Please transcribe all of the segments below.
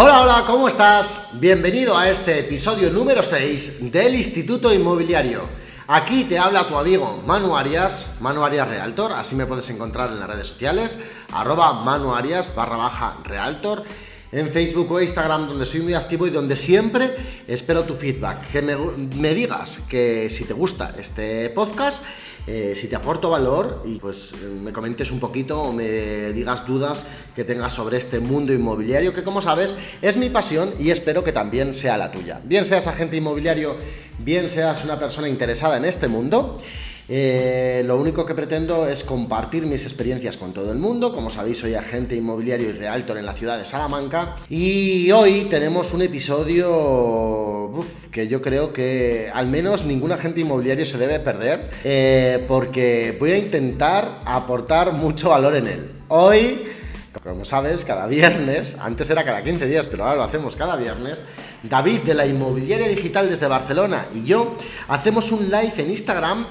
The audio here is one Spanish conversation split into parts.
Hola, hola, ¿cómo estás? Bienvenido a este episodio número 6 del Instituto Inmobiliario. Aquí te habla tu amigo Manu Arias, Manu Arias Realtor, así me puedes encontrar en las redes sociales, arroba Manu Arias barra baja Realtor en Facebook o Instagram, donde soy muy activo y donde siempre espero tu feedback. Que me, digas que si te gusta este podcast, eh, si te aporto valor y pues me comentes un poquito o me digas dudas que tengas sobre este mundo inmobiliario, que como sabes es mi pasión y espero que también sea la tuya. Bien seas agente inmobiliario, bien seas una persona interesada en este mundo. Eh, lo único que pretendo es compartir mis experiencias con todo el mundo. Como sabéis, soy agente inmobiliario y realtor en la ciudad de Salamanca. Y hoy tenemos un episodio que yo creo que al menos ningún agente inmobiliario se debe perder, eh, porque voy a intentar aportar mucho valor en él. Hoy como sabes, cada viernes, antes era cada 15 días, pero ahora lo hacemos cada viernes, David de la Inmobiliaria Digital desde Barcelona y yo hacemos un live en Instagram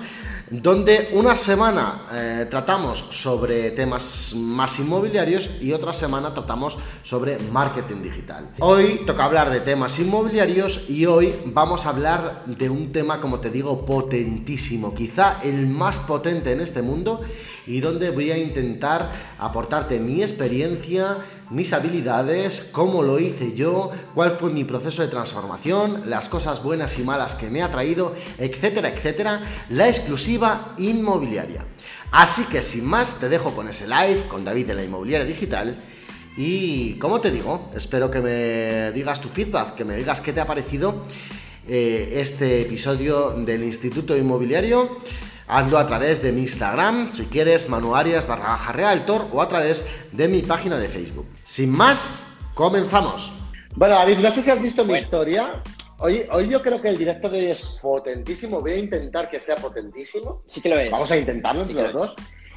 donde una semana eh, tratamos sobre temas más inmobiliarios y otra semana tratamos sobre marketing digital. Hoy toca hablar de temas inmobiliarios y hoy vamos a hablar de un tema, como te digo, potentísimo, quizá el más potente en este mundo y donde voy a intentar aportarte mi experiencia, mis habilidades, cómo lo hice yo, cuál fue mi proceso de transformación, las cosas buenas y malas que me ha traído, etcétera, etcétera, la exclusiva inmobiliaria. Así que sin más, te dejo con ese live con David de la Inmobiliaria Digital. Y como te digo, espero que me digas tu feedback, que me digas qué te ha parecido eh, este episodio del Instituto Inmobiliario. Hazlo a través de mi Instagram, si quieres, manuarias barra baja realtor o a través de mi página de Facebook. Sin más, comenzamos. Bueno, David, no sé si has visto mi historia. Hoy, hoy yo creo que el directo de hoy es potentísimo. Voy a intentar que sea potentísimo. Sí que lo es. Vamos a intentarlo entre los dos.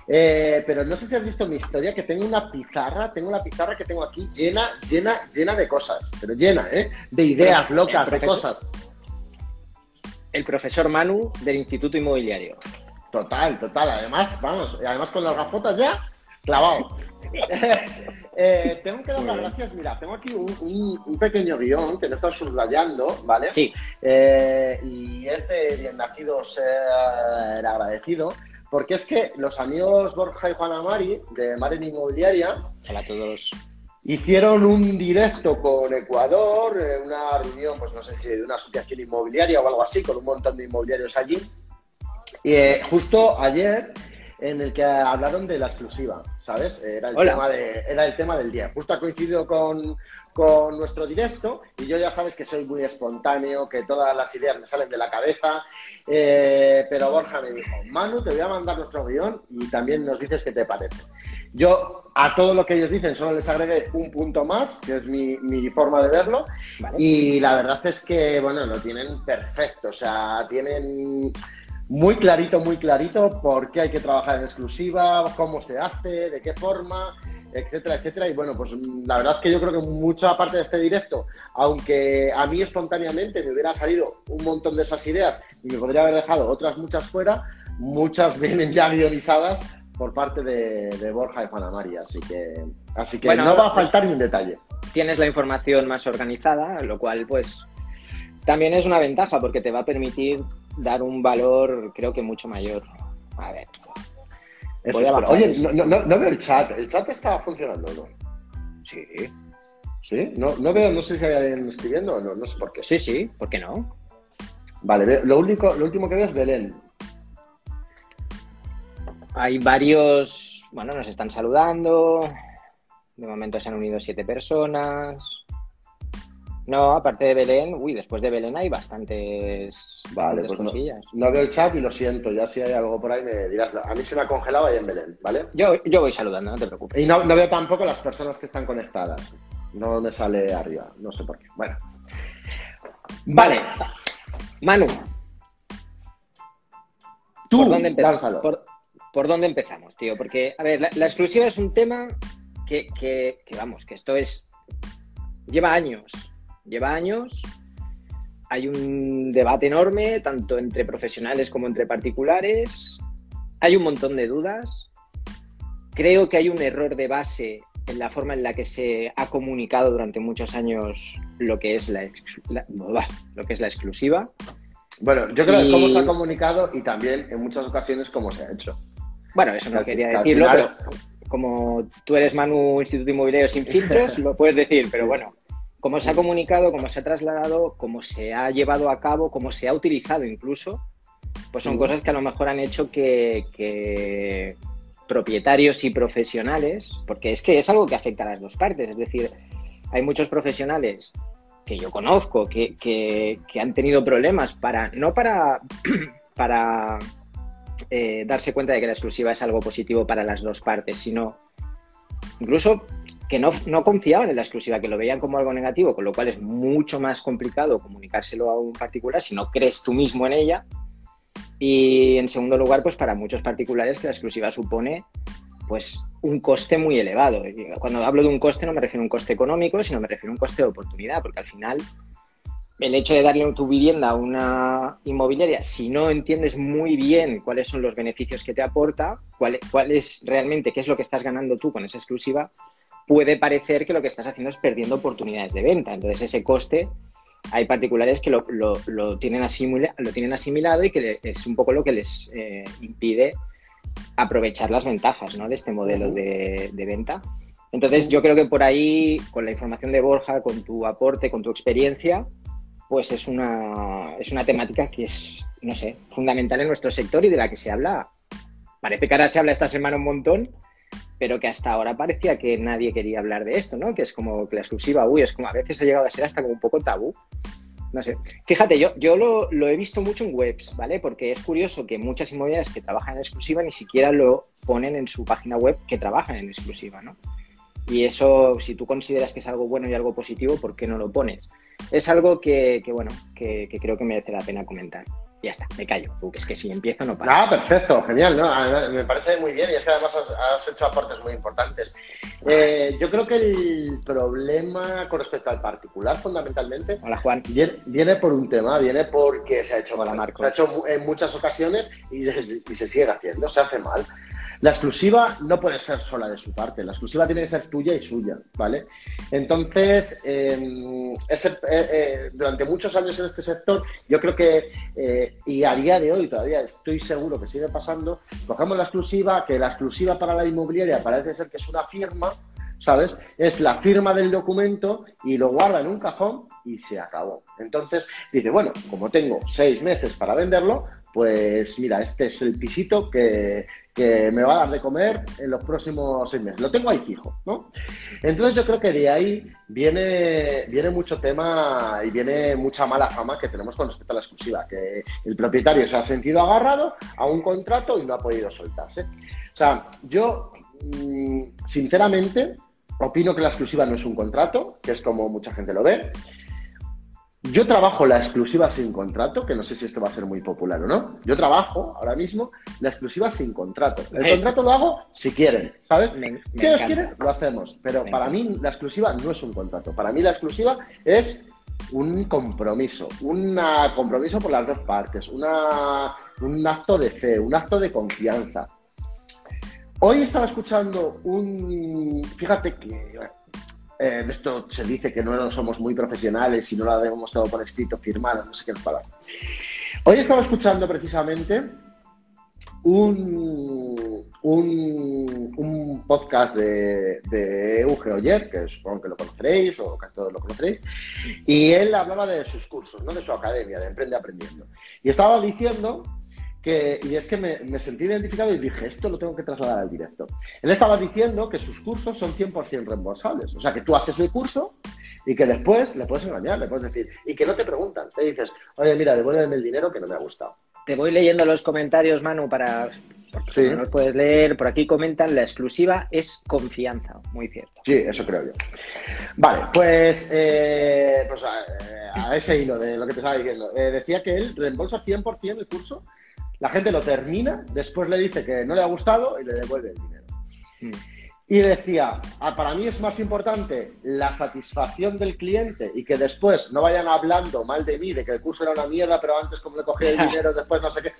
Eh, pero no sé si has visto mi historia, que tengo una pizarra, tengo una pizarra que tengo aquí llena, llena, llena de cosas, pero llena, ¿eh? De ideas locas, de cosas el profesor Manu del Instituto Inmobiliario. Total, total. Además, vamos, además con las gafotas ya, clavado. Eh, tengo que dar las gracias. Mira, tengo aquí un, pequeño guion que lo he estado subrayando, ¿vale? Sí. Eh, y es de bien nacido ser agradecido, porque es que los amigos Borja y Juana Mari de Maren Inmobiliaria. Hola a todos Hicieron un directo con Ecuador, eh, una reunión, pues no sé si de una asociación inmobiliaria o algo así, con un montón de inmobiliarios allí. Y eh, justo ayer, en el que hablaron de la exclusiva, ¿sabes? Era el, tema, de, era el tema del día. Justo ha coincidido con, con nuestro directo y yo ya sabes que soy muy espontáneo, que todas las ideas me salen de la cabeza, eh, pero Borja me dijo, Manu, te voy a mandar nuestro guion y también nos dices qué te parece. Yo a todo lo que ellos dicen solo les agregué un punto más, que es mi, forma de verlo, y la verdad es que, bueno, lo tienen perfecto, o sea, tienen muy clarito, muy clarito por qué hay que trabajar en exclusiva, cómo se hace, de qué forma, etcétera, etcétera. Y bueno, pues la verdad es que yo creo que mucha parte de este directo, aunque a mí espontáneamente me hubiera salido un montón de esas ideas y me podría haber dejado otras muchas fuera, muchas vienen ya guionizadas por parte de, Borja y Juana María, así que, así que no va a faltar ni un detalle. Tienes la información más organizada, lo cual pues también es una ventaja porque te va a permitir dar un valor creo que mucho mayor. A ver. Oye, no, no, veo el chat. ¿El chat está funcionando no? Sí. ¿Sí? No, no veo, no sé si hay alguien escribiendo o no, no sé por qué. Sí, sí, ¿por qué no? Vale, lo, único, lo último que veo es Belén. Hay varios, bueno, nos están saludando. De momento se han unido siete personas. No, aparte de Belén, uy, después de Belén hay bastantes. Vale, pues no, veo el chat y lo siento. Ya si hay algo por ahí me dirás. A mí se me ha congelado ahí en Belén, ¿vale? Yo, yo voy saludando, no te preocupes. Y no, veo tampoco las personas que están conectadas. No me sale arriba, no sé por qué. Bueno. Vale. Manu. Tú, ¿Por dónde empezamos? por dónde empezamos, tío? Porque, a ver, la, exclusiva es un tema que, que, vamos, que esto es. Lleva años. Lleva años. Hay un debate enorme, tanto entre profesionales como entre particulares. Hay un montón de dudas. Creo que hay un error de base en la forma en la que se ha comunicado durante muchos años lo que es la, lo que es la exclusiva. Bueno, yo creo que cómo se ha comunicado y también en muchas ocasiones cómo se ha hecho. Bueno, eso no quería decirlo, pero como tú eres Manu Instituto Inmobiliario sin filtros, lo puedes decir, pero bueno, cómo se ha comunicado, cómo se ha trasladado, cómo se ha llevado a cabo, cómo se ha utilizado incluso, pues son cosas que a lo mejor han hecho que, propietarios y profesionales, porque es que es algo que afecta a las dos partes, es decir, hay muchos profesionales que yo conozco que, que han tenido problemas para, no para, para eh, darse cuenta de que la exclusiva es algo positivo para las dos partes, sino incluso que no, no, confiaban en la exclusiva, que lo veían como algo negativo, con lo cual es mucho más complicado comunicárselo a un particular si no crees tú mismo en ella. Y en segundo lugar, pues para muchos particulares que la exclusiva supone pues un coste muy elevado. Cuando hablo de un coste no me refiero a un coste económico, sino me refiero a un coste de oportunidad, porque al final el hecho de darle tu vivienda a una inmobiliaria, si no entiendes muy bien cuáles son los beneficios que te aporta, cuál, cuál, es realmente, qué es lo que estás ganando tú con esa exclusiva, puede parecer que lo que estás haciendo es perdiendo oportunidades de venta. Entonces, ese coste, hay particulares que lo, lo, tienen, lo tienen asimilado y que es un poco lo que les eh, impide aprovechar las ventajas ¿no? de este modelo de, de venta. Entonces, yo creo que por ahí, con la información de Borja, con tu aporte, con tu experiencia, pues es una, es una temática que es, no sé, fundamental en nuestro sector y de la que se habla, parece que ahora se habla esta semana un montón, pero que hasta ahora parecía que nadie quería hablar de esto, ¿no? Que es como que la exclusiva, uy, es como a veces ha llegado a ser hasta como un poco tabú. No sé. Fíjate, yo, yo lo, lo he visto mucho en webs, ¿vale? Porque es curioso que muchas inmobiliarias que trabajan en exclusiva ni siquiera lo ponen en su página web que trabajan en exclusiva, ¿no? Y eso, si tú consideras que es algo bueno y algo positivo, ¿por qué no lo pones? Es algo que, bueno, que, creo que merece la pena comentar. Ya está, me callo, porque es que si empiezo no paro. Ah, perfecto, genial, ¿no? me parece muy bien y es que además has, hecho aportes muy importantes. Eh, yo creo que el problema con respecto al particular, fundamentalmente, Hola, Juan. Viene, por un tema, viene porque se ha hecho mal. Se ha hecho en muchas ocasiones y y se sigue haciendo, se hace mal. La exclusiva no puede ser sola de su parte, la exclusiva tiene que ser tuya y suya, ¿vale? Entonces, em, eh, eh, durante muchos años en este sector, yo creo que, eh, y a día de hoy todavía estoy seguro que sigue pasando, cogemos la exclusiva, que la exclusiva para la inmobiliaria parece ser que es una firma, ¿sabes? Es la firma del documento y lo guarda en un cajón y se acabó. Entonces dice, bueno, como tengo seis meses para venderlo, pues mira, este es el pisito que, que me va a dar de comer en los próximos seis meses. Lo tengo ahí fijo, ¿no? Entonces yo creo que de ahí viene, viene mucho tema y viene mucha mala fama que tenemos con respecto a la exclusiva, que el propietario se ha sentido agarrado a un contrato y no ha podido soltarse. O sea, yo, mm, sinceramente, opino que la exclusiva no es un contrato, que es como mucha gente lo ve. Yo trabajo la exclusiva sin contrato, que no sé si esto va a ser muy popular o no. Yo trabajo ahora mismo la exclusiva sin contrato. El contrato lo hago si quieren, ¿sabes? si ellos quieren, lo hacemos. Pero para mí la exclusiva no es un contrato. Para mí la exclusiva es un compromiso, un compromiso por las dos partes, una, un acto de fe, un acto de confianza. Hoy estaba escuchando un, fíjate que eh, esto se dice que no somos muy profesionales y no lo debemos todo por escrito, firmado, no sé qué palabras. Hoy estaba escuchando precisamente un, un, podcast de, de Euge Oyer, que supongo que lo conoceréis o que todos lo conoceréis, y él hablaba de sus cursos, ¿no? de su academia, de Emprende Aprendiendo. Y estaba diciendo y es que me, sentí identificado y dije, esto lo tengo que trasladar al directo. Él estaba diciendo que sus cursos son 100% reembolsables. O sea, que tú haces el curso y que después le puedes engañar, le puedes decir, y que no te preguntan. Te dices, oye, mira, devuélveme el dinero que no me ha gustado. Te voy leyendo los comentarios, Manu, para... Sí. No los puedes leer. Por aquí comentan, la exclusiva es confianza. Muy cierto. Sí, eso creo yo. Vale, pues, eh, pues a, ese hilo de lo que te estaba diciendo. Eh, decía que él reembolsa 100% el curso la gente lo termina, después le dice que no le ha gustado y le devuelve el dinero. Hmm. Y decía, ah, para mí es más importante la satisfacción del cliente y que después no vayan hablando mal de mí, de que el curso era una mierda, pero antes como le cogí el dinero, después no sé qué.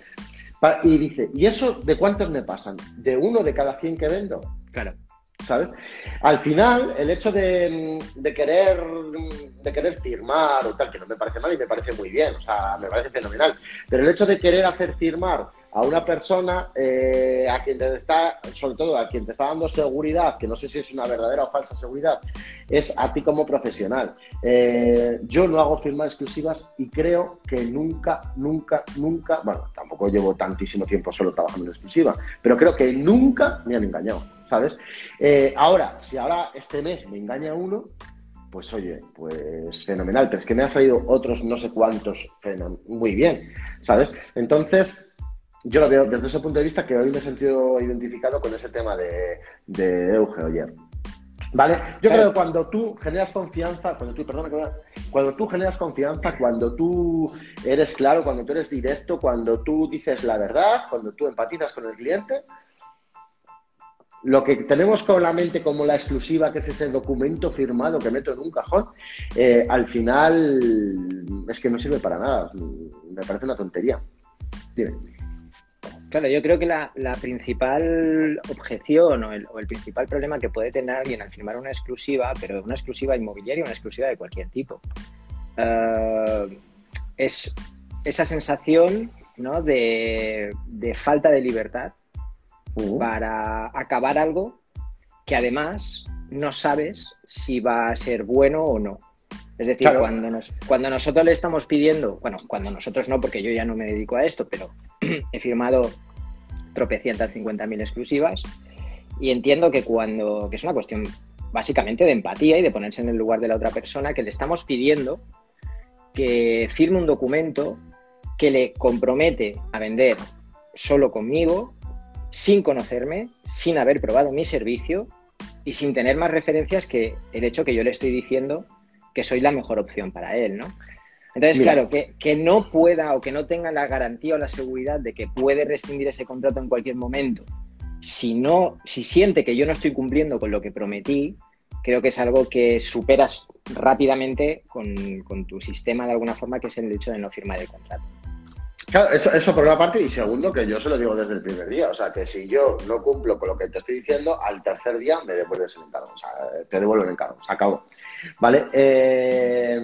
Y dice, ¿y eso de cuántos me pasan? ¿De uno de cada 100 que vendo? Claro. Al final, el hecho de, querer, de querer firmar o tal, que no me parece mal y me parece muy bien, o sea, me parece fenomenal, pero el hecho de querer hacer firmar a una persona eh, a quien te está, sobre todo a quien te está dando seguridad, que no sé si es una verdadera o falsa seguridad, es a ti como profesional. Eh, yo no hago firmas exclusivas y creo que nunca, nunca, nunca, bueno, tampoco llevo tantísimo tiempo solo trabajando en exclusiva, pero creo que nunca me han engañado. ¿Sabes? Eh, ahora, si ahora este mes me engaña uno, pues oye, pues fenomenal, pero es que me han salido otros no sé cuántos muy bien, ¿sabes? Entonces, yo lo veo desde ese punto de vista que hoy me he sentido identificado con ese tema de, de Euge Oyer. ¿Vale? Yo creo que cuando tú generas confianza, cuando tú, perdona, cuando tú generas confianza, cuando tú eres claro, cuando tú eres directo, cuando tú dices la verdad, cuando tú empatizas con el cliente, lo que tenemos con la mente como la exclusiva, que es ese documento firmado que meto en un cajón, eh, al final es que no sirve para nada. Me parece una tontería. Dime. Claro, yo creo que la, principal objeción o el, principal problema que puede tener alguien al firmar una exclusiva, pero una exclusiva inmobiliaria, una exclusiva de cualquier tipo, eh, es esa sensación ¿no? de falta de libertad Uh. para acabar algo que además no sabes si va a ser bueno o no. Es decir, cuando, nos, cuando nosotros le estamos pidiendo, bueno, cuando nosotros no, porque yo ya no me dedico a esto, pero he firmado tropecientas cincuenta mil exclusivas y entiendo que cuando, que es una cuestión básicamente de empatía y de ponerse en el lugar de la otra persona, que le estamos pidiendo que firme un documento que le compromete a vender solo conmigo sin conocerme, sin haber probado mi servicio y sin tener más referencias que el hecho que yo le estoy diciendo que soy la mejor opción para él, ¿no? Entonces, claro, que, que, no pueda o que no tenga la garantía o la seguridad de que puede rescindir ese contrato en cualquier momento, si no, si siente que yo no estoy cumpliendo con lo que prometí, creo que es algo que superas rápidamente con, con tu sistema de alguna forma, que es el hecho de no firmar el contrato. Claro, eso, por una parte, y segundo, que yo se lo digo desde el primer día. O sea, que si yo no cumplo con lo que te estoy diciendo, al tercer día me devuelves el encargo. O sea, te devuelvo el encargo. Se acabó. ¿Vale? Eh,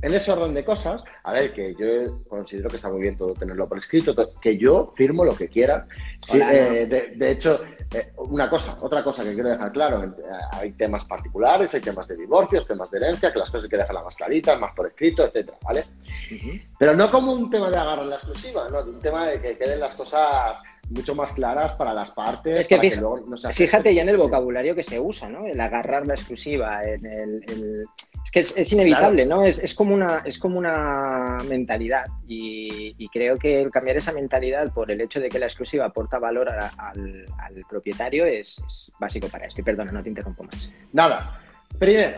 en ese orden de cosas, a ver, que yo considero que está muy bien todo tenerlo por escrito, que yo firmo lo que quiera. Eh, de, hecho, eh, una cosa, otra cosa que quiero dejar claro, hay temas particulares, hay temas de divorcios, temas de herencia, que las cosas hay que dejarlas más claritas, más por escrito, etcétera, ¿vale? Pero no como un tema de agarrar la exclusiva, ¿no? De un tema de que queden las cosas mucho más claras para las partes. Es que, fíjate ya en el vocabulario que se usa, ¿no? El agarrar la exclusiva, en el, es que es, inevitable, ¿no? Es, como una, es como una mentalidad y, creo que el cambiar esa mentalidad por el hecho de que la exclusiva aporta valor al, propietario es, es, básico para esto. Y perdona, no te interrumpo más. Nada. Primero,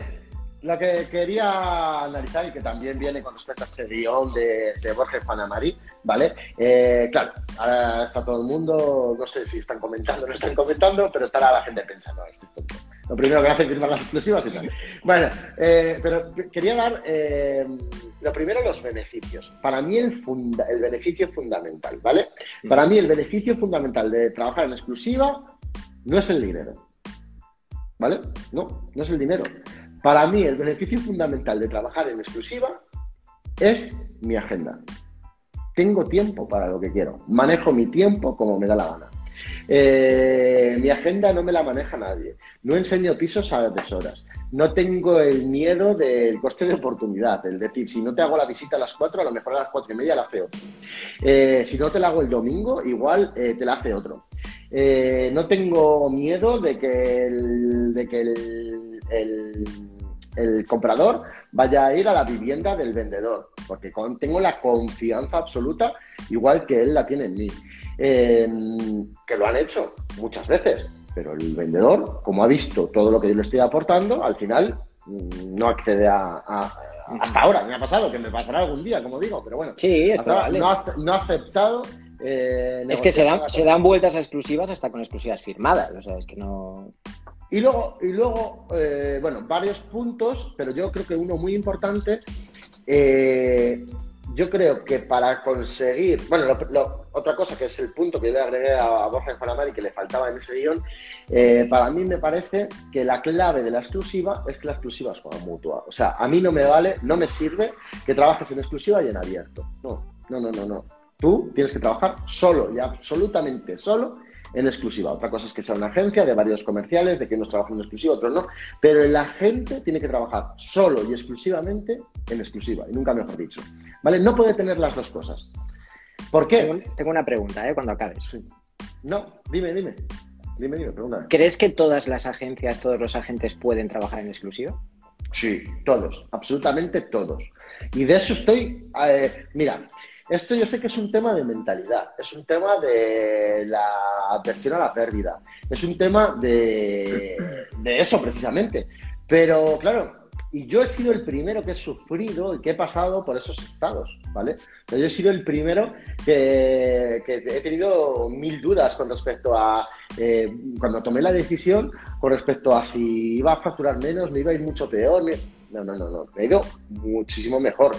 lo que quería analizar y que también viene con respecto a este guion de, de Borges Panamari, ¿vale? Eh, claro, ahora está todo el mundo, no sé si están comentando o no están comentando, pero estará la gente pensando, este es tonto. Lo primero que hace es firmar las exclusivas y tal. Bueno, eh, pero quería dar, eh, lo primero, los beneficios. Para mí el, el beneficio fundamental, ¿vale? Para mí el beneficio fundamental de trabajar en exclusiva no es el dinero, ¿vale? No, no es el dinero. Para mí, el beneficio fundamental de trabajar en exclusiva es mi agenda. Tengo tiempo para lo que quiero. Manejo mi tiempo como me da la gana. Eh, mi agenda no me la maneja nadie. No enseño pisos a deshoras. No tengo el miedo del coste de oportunidad. Es decir, si no te hago la visita a las 4, a lo mejor a las cuatro y media la hace otro. Eh, si no te la hago el domingo, igual eh, te la hace otro. no tengo miedo de que de que el el comprador vaya a ir a la vivienda del vendedor, porque tengo la confianza absoluta, igual que él la tiene en mí. Em, que lo han hecho muchas veces, pero el vendedor, como ha visto todo lo que yo le estoy aportando, al final mm, no accede a, hasta ahora, me ha pasado, que me pasará algún día, como digo, pero bueno, sí, no, ha, no, ha, aceptado. Eh, es que se dan, se dan vueltas exclusivas hasta con exclusivas firmadas, o sea, es que no. Y luego, y luego eh, bueno, varios puntos, pero yo creo que uno muy importante, eh, yo creo que para conseguir, bueno, otra cosa que es el punto que yo le agregué a, Borja y que le faltaba en ese guion, eh, para mí me parece que la clave de la exclusiva es que la exclusiva es como mutua. O sea, a mí no me vale, no me sirve que trabajes en exclusiva y en abierto. No, no, no, no, no. Tú tienes que trabajar solo y absolutamente solo en exclusiva. Otra cosa es que sea una agencia de varios comerciales, de que unos trabajan en exclusiva, otros no, pero la gente tiene que trabajar solo y exclusivamente en exclusiva, y nunca mejor dicho. ¿Vale? No puede tener las dos cosas. ¿Por qué? Tengo, una pregunta, ¿eh? Cuando acabes. No, dime, dime. Dime, dime, ¿Crees que todas las agencias, todos los agentes pueden trabajar en exclusiva? Sí, todos, absolutamente todos. Y de eso estoy. Eh, mira, esto yo sé que es un tema de mentalidad, es un tema de la aversión a la pérdida, es un tema de, eso precisamente. Pero claro, y yo he sido el primero que he sufrido y que he pasado por esos estados, ¿vale? Yo he sido el primero que, he tenido mil dudas con respecto a, eh, cuando tomé la decisión, con respecto a si iba a facturar menos, me iba a ir mucho peor. No, no, no, no, me he ido muchísimo mejor.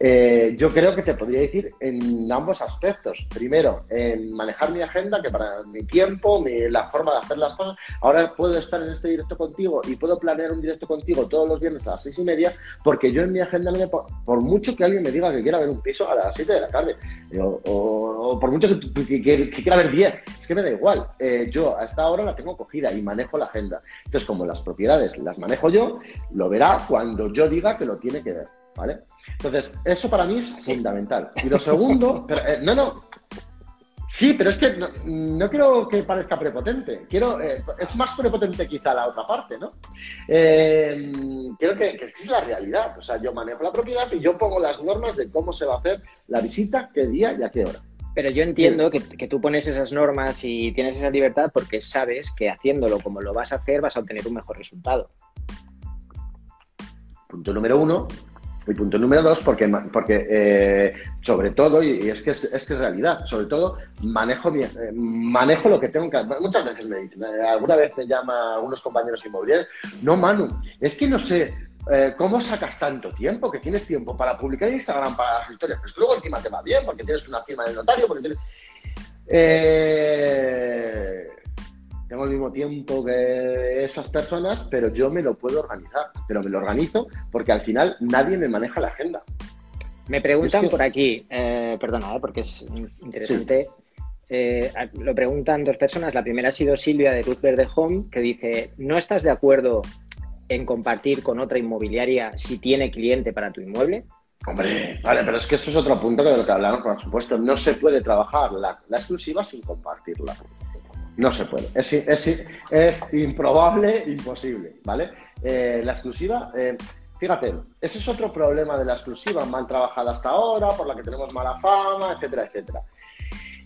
Eh, yo creo que te podría decir en ambos aspectos. Primero, en manejar mi agenda, que para mi tiempo, la forma de hacer las cosas. Ahora puedo estar en este directo contigo y puedo planear un directo contigo todos los viernes a las seis y media, porque yo en mi agenda me por mucho que alguien me diga que quiera ver un piso a las siete de la tarde, o, por mucho que, quiera ver diez, es que me da igual. Eh, yo a esta hora la tengo cogida y manejo la agenda. Entonces, como las propiedades las manejo yo, lo verá cuando yo diga que lo tiene que ver. ¿Vale? Entonces, eso para mí es fundamental. Y lo segundo, eh, no, no, sí, pero es que no, quiero que parezca prepotente. Quiero, eh, es más prepotente quizá la otra parte, ¿no? Eh, quiero que, que es la realidad. O sea, yo manejo la propiedad y yo pongo las normas de cómo se va a hacer la visita, qué día y a qué hora. Pero yo entiendo que, que, tú pones esas normas y tienes esa libertad porque sabes que haciéndolo como lo vas a hacer vas a obtener un mejor resultado. Punto número uno. Y punto número dos, porque, porque eh, sobre todo, y, es, que es, que es realidad, sobre todo manejo, eh, manejo lo que tengo que hacer. Muchas veces me dicen, eh, alguna vez me llama algunos compañeros inmobiliarios, no Manu, es que no sé, ¿cómo sacas tanto tiempo? Que tienes tiempo para publicar Instagram, para las historias, pero luego encima te va bien, porque tienes una firma del notario, porque tienes... Eh, tengo el mismo tiempo que esas personas, pero yo me lo puedo organizar. Pero me lo organizo porque al final nadie me maneja la agenda. Me preguntan por aquí, eh, perdona, eh, porque es interesante. Eh, lo preguntan dos personas. La primera ha sido Silvia de Ruth Verde Home, que dice: ¿No estás de acuerdo en compartir con otra inmobiliaria si tiene cliente para tu inmueble? Hombre, vale, pero es que eso es otro punto de lo que hablamos, por supuesto. No se puede trabajar la exclusiva sin compartirla. No se puede. Es, es, improbable, imposible, ¿vale? Eh, la exclusiva, eh, fíjate, ese es otro problema de la exclusiva, mal trabajada hasta ahora, por la que tenemos mala fama, etcétera, etcétera.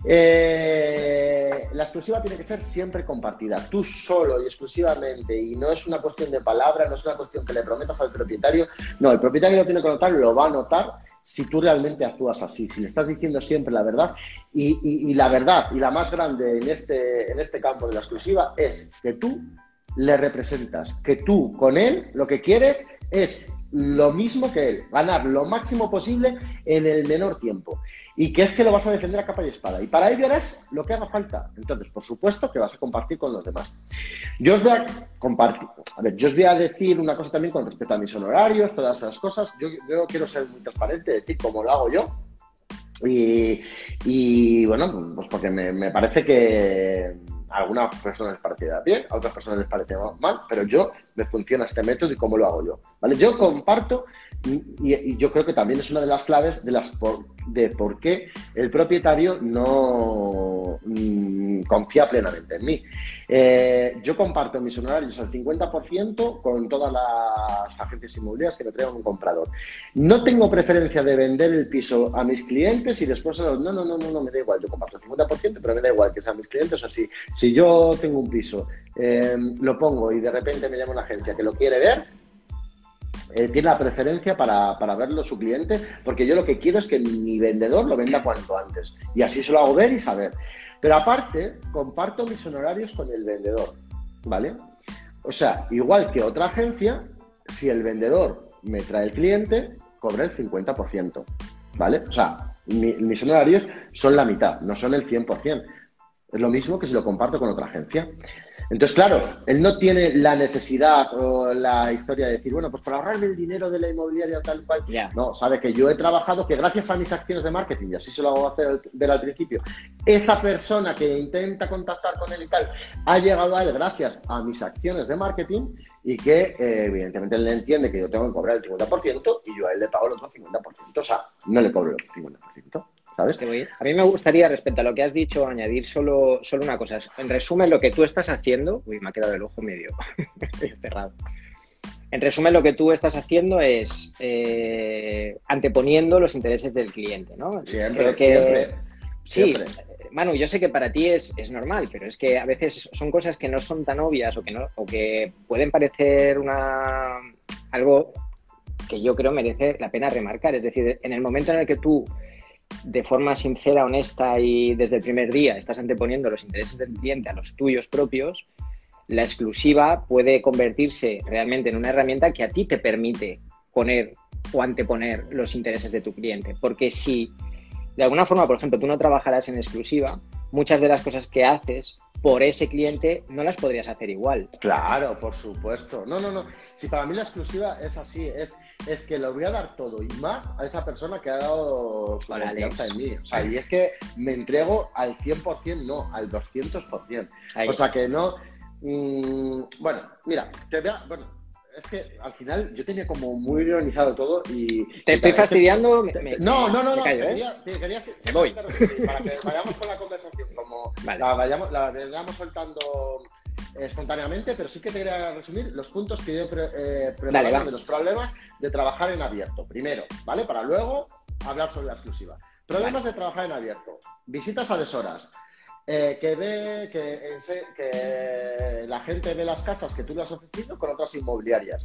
Eh, la exclusiva tiene que ser siempre compartida, tú solo y exclusivamente, y no es una cuestión de palabra, no es una cuestión que le prometas al propietario, no, el propietario lo tiene que notar, lo va a notar si tú realmente actúas así, si le estás diciendo siempre la verdad. Y, la verdad, y la más grande en este, en este campo de la exclusiva, es que tú le representas, que tú con él lo que quieres es lo mismo que él, ganar lo máximo posible en el menor tiempo. Y que es que lo vas a defender a capa y espada. Y para ello harás lo que haga falta. Entonces, por supuesto que vas a compartir con los demás. Yo os voy a compartir, a ver, yo os voy a decir una cosa también con respecto a mis honorarios, todas esas cosas. Yo, quiero ser muy transparente, decir cómo lo hago yo. Y, bueno, pues porque me, parece que a algunas personas les parece bien, a otras personas les parece mal, pero yo me funciona este método y cómo lo hago yo. ¿vale? Yo comparto y, yo creo que también es una de las claves de, las por, de por qué el propietario no mm, confía plenamente en mí. Eh, yo comparto mis honorarios al 50% con todas las agencias inmobiliarias que me traigan un comprador. No tengo preferencia de vender el piso a mis clientes y después no, no, no, no, no me da igual. Yo comparto el 50%, pero me da igual que sean mis clientes. O sea, si, yo tengo un piso, eh, lo pongo y de repente me llama una agencia que lo quiere ver, eh, tiene la preferencia para, verlo su cliente, porque yo lo que quiero es que mi vendedor lo venda cuanto antes. Y así se lo hago ver y saber. Pero aparte, comparto mis honorarios con el vendedor, ¿vale? O sea, igual que otra agencia, si el vendedor me trae el cliente, cobra el 50%. ¿vale? O sea, mis honorarios son la mitad, no son el 100%. Es lo mismo que si lo comparto con otra agencia. Entonces, claro, él no tiene la necesidad o la historia de decir, bueno, pues para ahorrarme el dinero de la inmobiliaria tal cual. No, sabe que yo he trabajado, que gracias a mis acciones de marketing, y así se lo hago hacer ver al principio, esa persona que intenta contactar con él y tal, ha llegado a él gracias a mis acciones de marketing y que eh, evidentemente él entiende que yo tengo que cobrar el 50% y yo a él le pago el otro 50%. O sea, no le cobro el 50%. ¿Sabes? A mí me gustaría, respecto a lo que has dicho, añadir solo, solo una cosa. En resumen, lo que tú estás haciendo. Uy, me ha quedado el ojo medio cerrado. En resumen, lo que tú estás haciendo es eh, anteponiendo los intereses del cliente, ¿no? Siempre, siempre. Sí, Manu, yo sé que para ti es, es, normal, pero es que a veces son cosas que no son tan obvias o que, no, o que pueden parecer una algo que yo creo merece la pena remarcar. Es decir, en el momento en el que tú de forma sincera, honesta y desde el primer día estás anteponiendo los intereses del cliente a los tuyos propios, la exclusiva puede convertirse realmente en una herramienta que a ti te permite poner o anteponer los intereses de tu cliente. Porque si de alguna forma, por ejemplo, tú no trabajarás en exclusiva, muchas de las cosas que haces por ese cliente no las podrías hacer igual. Claro, por supuesto. No, no, no. Si para mí la exclusiva es así, es es que lo voy a dar todo y más a esa persona que ha dado confianza en mí. O sea, y es que me entrego al 100%, no, al 200%. O sea que no... Mm, bueno, mira, te voy a, bueno, es que al final yo tenía como muy ironizado todo y... ¿Te estoy fastidiando? no, no, no, no, te, quería, te quería, voy. para que vayamos con la conversación, como la, vayamos, la vayamos soltando espontáneamente, pero sí que te quería resumir los puntos que yo he eh, de los problemas de trabajar en abierto. Primero, ¿vale? Para luego hablar sobre la exclusiva. Problemas de trabajar en abierto. Visitas a deshoras. Eh, que ve que, que, la gente ve las casas que tú le has ofrecido con otras inmobiliarias.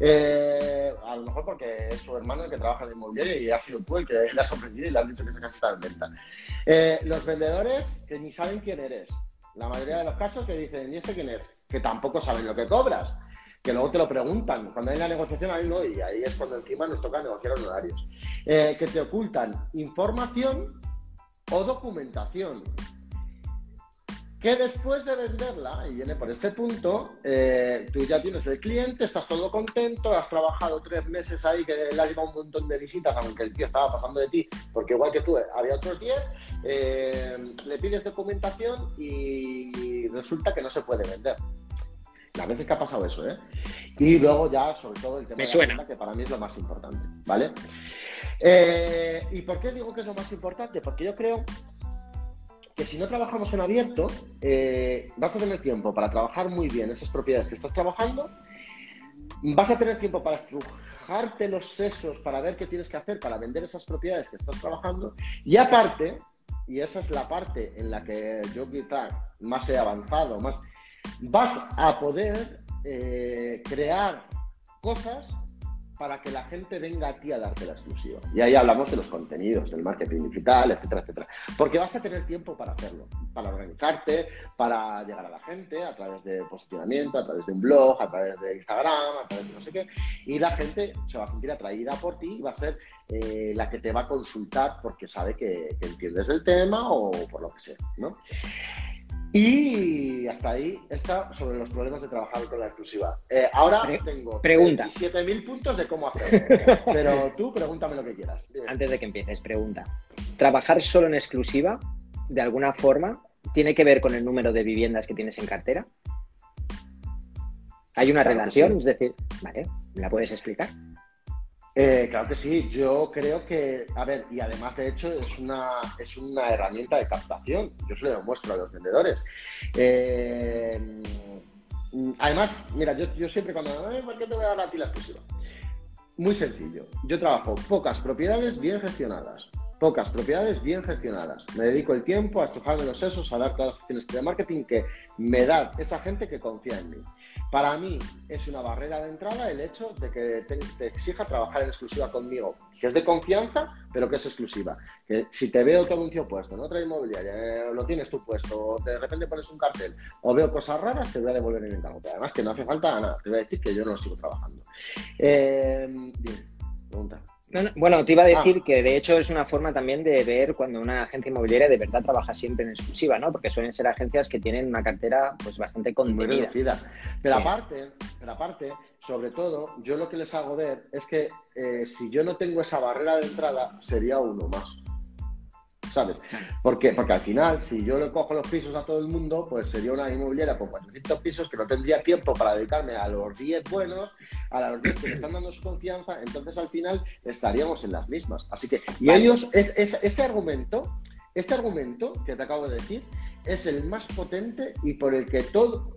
Eh, a lo mejor porque es su hermano el que trabaja en la inmobiliaria y ha sido tú el que le has ofrecido y le has dicho que esa casa está en venta. los vendedores que ni saben quién eres. La mayoría de los casos que dicen, ¿y este quién es? Que tampoco saben lo que cobras. Que luego te lo preguntan. Cuando hay la negociación, ahí no, y ahí es cuando encima nos toca negociar honorarios. Eh, que te ocultan información o documentación que después de venderla, y viene por este punto, eh, tú ya tienes el cliente, estás todo contento, has trabajado tres meses ahí que le has llevado un montón de visitas, aunque el tío estaba pasando de ti, porque igual que tú eh, había otros diez, eh, le pides documentación y resulta que no se puede vender. Las veces que ha pasado eso, ¿eh? Y luego ya, sobre todo, el tema de la venta, que para mí es lo más importante, ¿vale? ¿Y por qué digo que es lo más importante? Porque yo creo que si no trabajamos en abierto, eh, vas a tener tiempo para trabajar muy bien esas propiedades que estás trabajando, vas a tener tiempo para estrujarte los sesos, para ver qué tienes que hacer para vender esas propiedades que estás trabajando, y aparte, y esa es la parte en la que yo quizá más he avanzado, más, vas a poder eh, crear cosas para que la gente venga a ti a darte la exclusiva. Y ahí hablamos de los contenidos, del marketing digital, etcétera, etcétera. Porque vas a tener tiempo para hacerlo, para organizarte, para llegar a la gente a través de posicionamiento, a través de un blog, a través de Instagram, a través de no sé qué. Y la gente se va a sentir atraída por ti y va a ser eh, la que te va a consultar porque sabe que, que entiendes el tema o por lo que sea, ¿no? Y hasta ahí está sobre los problemas de trabajar con la exclusiva. Eh, ahora tengo pregunta. 7.000 puntos de cómo hacer. Pero tú pregúntame lo que quieras. Antes de que empieces, pregunta. ¿Trabajar solo en exclusiva, de alguna forma, tiene que ver con el número de viviendas que tienes en cartera? ¿Hay una relación? Es decir, ¿vale? ¿La puedes explicar? Eh, claro que sí, yo creo que, a ver, y además de hecho es una, es una herramienta de captación, yo se lo demuestro a los vendedores. Eh, además, mira, yo, siempre cuando, ¿por qué te voy a dar a ti la exclusiva? Muy sencillo, yo trabajo pocas propiedades bien gestionadas, pocas propiedades bien gestionadas. Me dedico el tiempo a estrujarme los sesos, a dar todas las acciones de marketing que me da esa gente que confía en mí. Para mí es una barrera de entrada el hecho de que te, exija trabajar en exclusiva conmigo, que es de confianza, pero que es exclusiva. Que si te veo tu anuncio puesto en otra inmobiliaria, eh, lo tienes tú puesto, o de repente pones un cartel, o veo cosas raras, te voy a devolver el encargo. Pero además que no hace falta nada, te voy a decir que yo no sigo trabajando. Eh, pregunta. Bueno, te iba a decir ah. que de hecho es una forma también de ver cuando una agencia inmobiliaria de verdad trabaja siempre en exclusiva, ¿no? Porque suelen ser agencias que tienen una cartera pues bastante contenida. Muy reducida. Pero aparte, pero aparte, sobre todo, yo lo que les hago ver es que eh, si yo no tengo esa barrera de entrada, sería uno más. ¿Sabes? ¿Por qué? Porque al final, si yo le cojo los pisos a todo el mundo, pues sería una inmobiliaria con 400 pisos que no tendría tiempo para dedicarme a los 10 buenos, a los 10 que me están dando su confianza, entonces al final estaríamos en las mismas. Así que, y ellos, es, ese argumento, este argumento que te acabo de decir, es el más potente y por el que todo,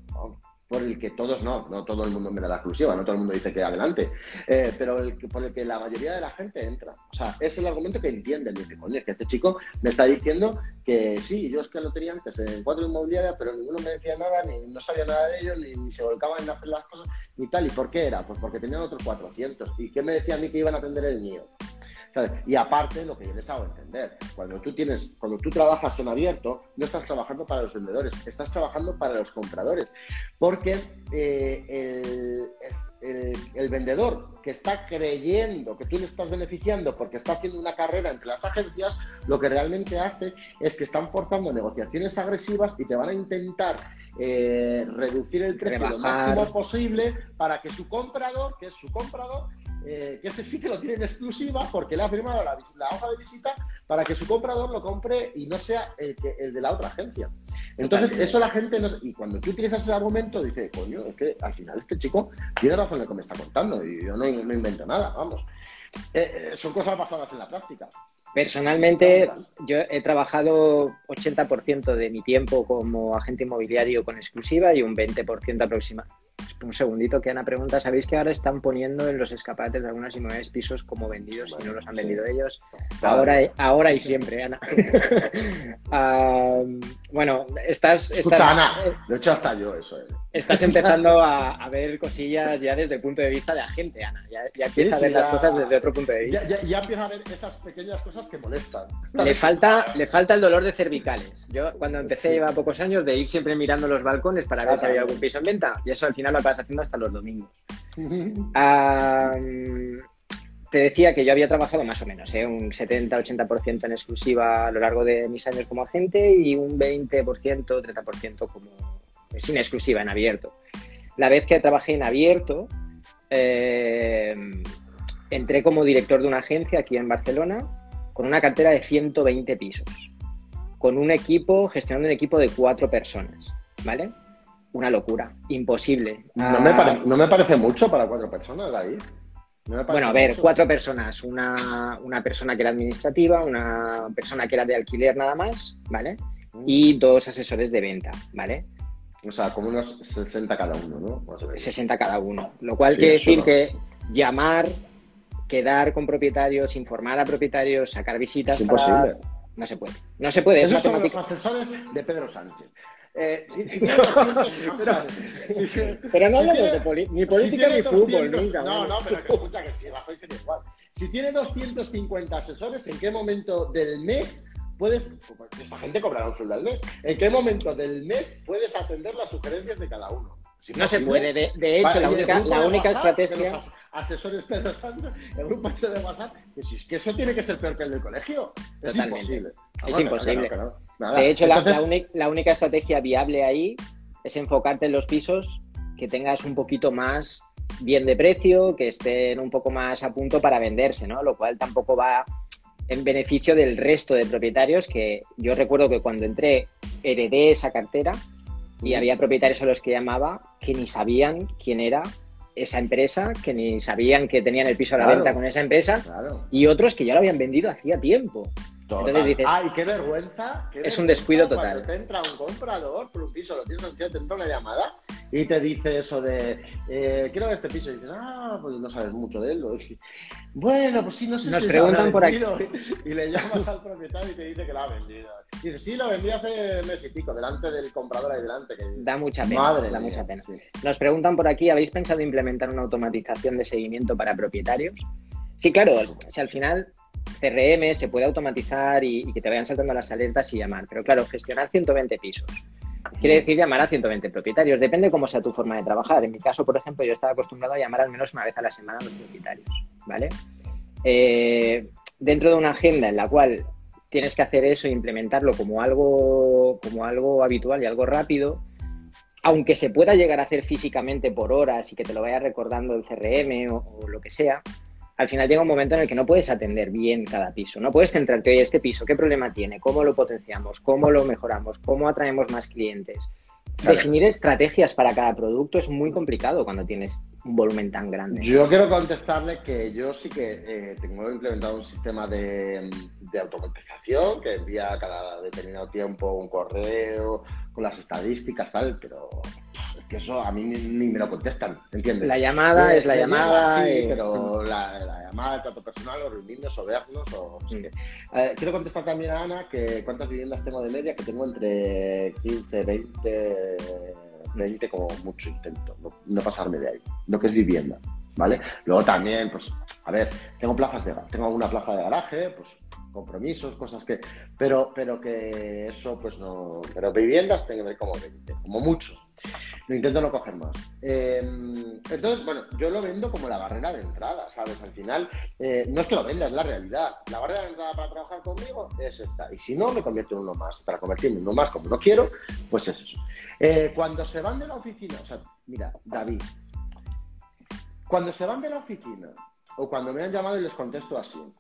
por el que todos no, no todo el mundo me da la exclusiva, no todo el mundo dice que adelante, eh, pero el, por el que la mayoría de la gente entra. O sea, es el argumento que entienden. Dice, coño, que este chico me está diciendo que sí, yo es que lo tenía antes en cuatro inmobiliarias, pero ninguno me decía nada, ni no sabía nada de ellos, ni, se volcaban en hacer las cosas, ni tal. ¿Y por qué era? Pues porque tenían otros 400. ¿Y qué me decía a mí que iban a atender el mío? Y aparte, lo que yo les hago entender, cuando tú tienes, cuando tú trabajas en abierto, no estás trabajando para los vendedores, estás trabajando para los compradores. Porque eh, el, vendedor que está creyendo que tú le estás beneficiando porque está haciendo una carrera entre las agencias, lo que realmente hace es que están forzando negociaciones agresivas y te van a intentar eh, reducir el precio lo máximo posible para que su comprador, que es su comprador, eh, que ese sí que lo tiene en exclusiva porque le ha firmado la, hoja de visita para que su comprador lo compre y no sea el, que, el de la otra agencia. Entonces, eso la gente no... Y cuando tú utilizas ese argumento, dice, coño, es que al final este chico tiene razón lo que me está contando y yo no, invento nada, vamos. Eh, eh, son cosas basadas en la práctica. Personalmente, yo he trabajado 80% de mi tiempo como agente inmobiliario con exclusiva y un 20% aproximadamente un segundito que Ana pregunta, ¿sabéis que ahora están poniendo en los escaparates de algunas inmuebles pisos como vendidos y no los han vendido ellos? Ahora, ahora y siempre, Ana. bueno, estás... Escucha, Ana, lo he hecho hasta yo eso. Eh. Estás empezando a, ver cosillas ya desde el punto de vista de agente, Ana. Ya, ya empieza a ver las cosas desde otro punto de vista. Ya, empieza a ver esas pequeñas cosas que molestan. Le falta, le falta el dolor de cervicales. Yo cuando empecé lleva pocos años de ir siempre mirando los balcones para ver si había algún piso en venta y eso al final lo acabas haciendo hasta los domingos. Te decía que yo había trabajado más o menos, ¿eh? un 70-80% en exclusiva a lo largo de mis años como agente y un 20%, 30% como sin exclusiva en abierto. La vez que trabajé en abierto, eh, entré como director de una agencia aquí en Barcelona con una cartera de 120 pisos, con un equipo, gestionando un equipo de cuatro personas, ¿vale? una locura, imposible. No, me, ah, no me parece mucho para cuatro personas, David. Bueno, a ver, cuatro personas. Una, persona que era administrativa, una persona que era de alquiler nada más, ¿vale? Mm. Y dos asesores de venta, ¿vale? O sea, como unos 60 cada uno, ¿no? 60 cada uno. Lo cual quiere decir que llamar, quedar con propietarios, informar a propietarios, sacar visitas. Es imposible. No se puede. No se puede. Esos son los asesores de Pedro Sánchez. Eh, pero, no hablamos de ni política ni fútbol, nunca. No, no, pero que escucha que si bajo sería igual. Si tiene 250 asesores, ¿en qué momento del mes puedes. Esta gente cobrará un sueldo al mes. ¿En qué momento del mes puedes atender las sugerencias de cada uno? No se puede. De, hecho, la única, la única estrategia. Los asesores Pedro Sánchez, el grupo de WhatsApp, que si es que eso tiene que ser peor que el del colegio. Es imposible. es imposible. de hecho, la, única estrategia viable ahí es enfocarte en los pisos que tengas un poquito más bien de precio, que estén un poco más a punto para venderse, ¿no? Lo cual tampoco va en beneficio del resto de propietarios que yo recuerdo que cuando entré heredé esa cartera y había propietarios a los que llamaba que ni sabían quién era esa empresa, que ni sabían que tenían el piso a la venta con esa empresa, y otros que ya lo habían vendido hacía tiempo. Entonces dices, ¡ay, qué vergüenza! es un descuido total. Cuando te entra un comprador por un piso, lo tienes te entra una llamada y te dice eso de, eh, quiero ver este piso, y dices, ah, pues no sabes mucho de él. Bueno, pues sí, no sé Nos preguntan por aquí. Y, le llamas al propietario y te dice que lo ha vendido. Y dice, sí, lo vendí hace mes y pico, delante del comprador ahí delante. Que... Da mucha pena. Madre da mucha pena. Nos preguntan por aquí, ¿habéis pensado implementar una automatización de seguimiento para propietarios? Sí, claro, si al final CRM se puede automatizar y, que te vayan saltando las alertas y llamar. Pero claro, gestionar 120 pisos. Quiere decir llamar a 120 propietarios. Depende cómo sea tu forma de trabajar. En mi caso, por ejemplo, yo estaba acostumbrado a llamar al menos una vez a la semana a los propietarios. ¿Vale? eh, dentro de una agenda en la cual tienes que hacer eso e implementarlo como algo, como algo habitual y algo rápido, aunque se pueda llegar a hacer físicamente por horas y que te lo vaya recordando el CRM o, lo que sea, al final llega un momento en el que no puedes atender bien cada piso. No puedes centrarte, oye, este piso, ¿qué problema tiene? ¿Cómo lo potenciamos? ¿Cómo lo mejoramos? ¿Cómo atraemos más clientes? Definir estrategias para cada producto es muy complicado cuando tienes un volumen tan grande. Yo quiero contestarle que yo sí que eh, tengo implementado un sistema de, de automatización que envía cada determinado tiempo un correo con las estadísticas, tal, pero es que eso a mí ni, me lo contestan, ¿entiendes? La llamada es la llamada. Sí, pero la, llamada, el trato personal, o reunirnos, o vernos, o no sé eh, quiero contestar también a Ana que cuántas viviendas tengo de media, que tengo entre 15, 20, 20 como mucho intento, no, no pasarme de ahí, lo que es vivienda. ¿Vale? Luego también, pues, a ver, tengo plazas de tengo una plaza de garaje, pues compromisos, cosas que. Pero, pero que eso, pues no. Pero viviendas tengo que ver como 20, como mucho. Lo intento no coger más. Em, entonces, bueno, yo lo vendo como la barrera de entrada, ¿sabes? Al final, eh, no es que lo venda, es la realidad. La barrera de entrada para trabajar conmigo es esta. Y si no, me convierto en uno más. Para convertirme en uno más como no quiero, pues es eso. Eh, cuando se van de la oficina, o sea, mira, David, cuando se van de la oficina o cuando me han llamado y les contesto así,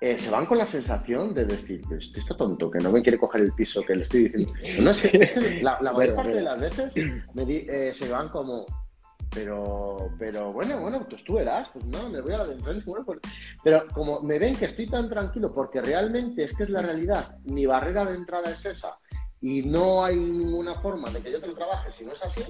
eh, se van con la sensación de decir, este está tonto, que no me quiere coger el piso que le estoy diciendo. No, es que, la, mayor parte de las veces eh, se van como, pero, pero bueno, bueno, pues tú verás, pues no, me voy a la de enfrente, bueno, pues, pero como me ven que estoy tan tranquilo, porque realmente es que es la realidad, mi barrera de entrada es esa, y no hay ninguna forma de que yo te lo trabaje si no es así,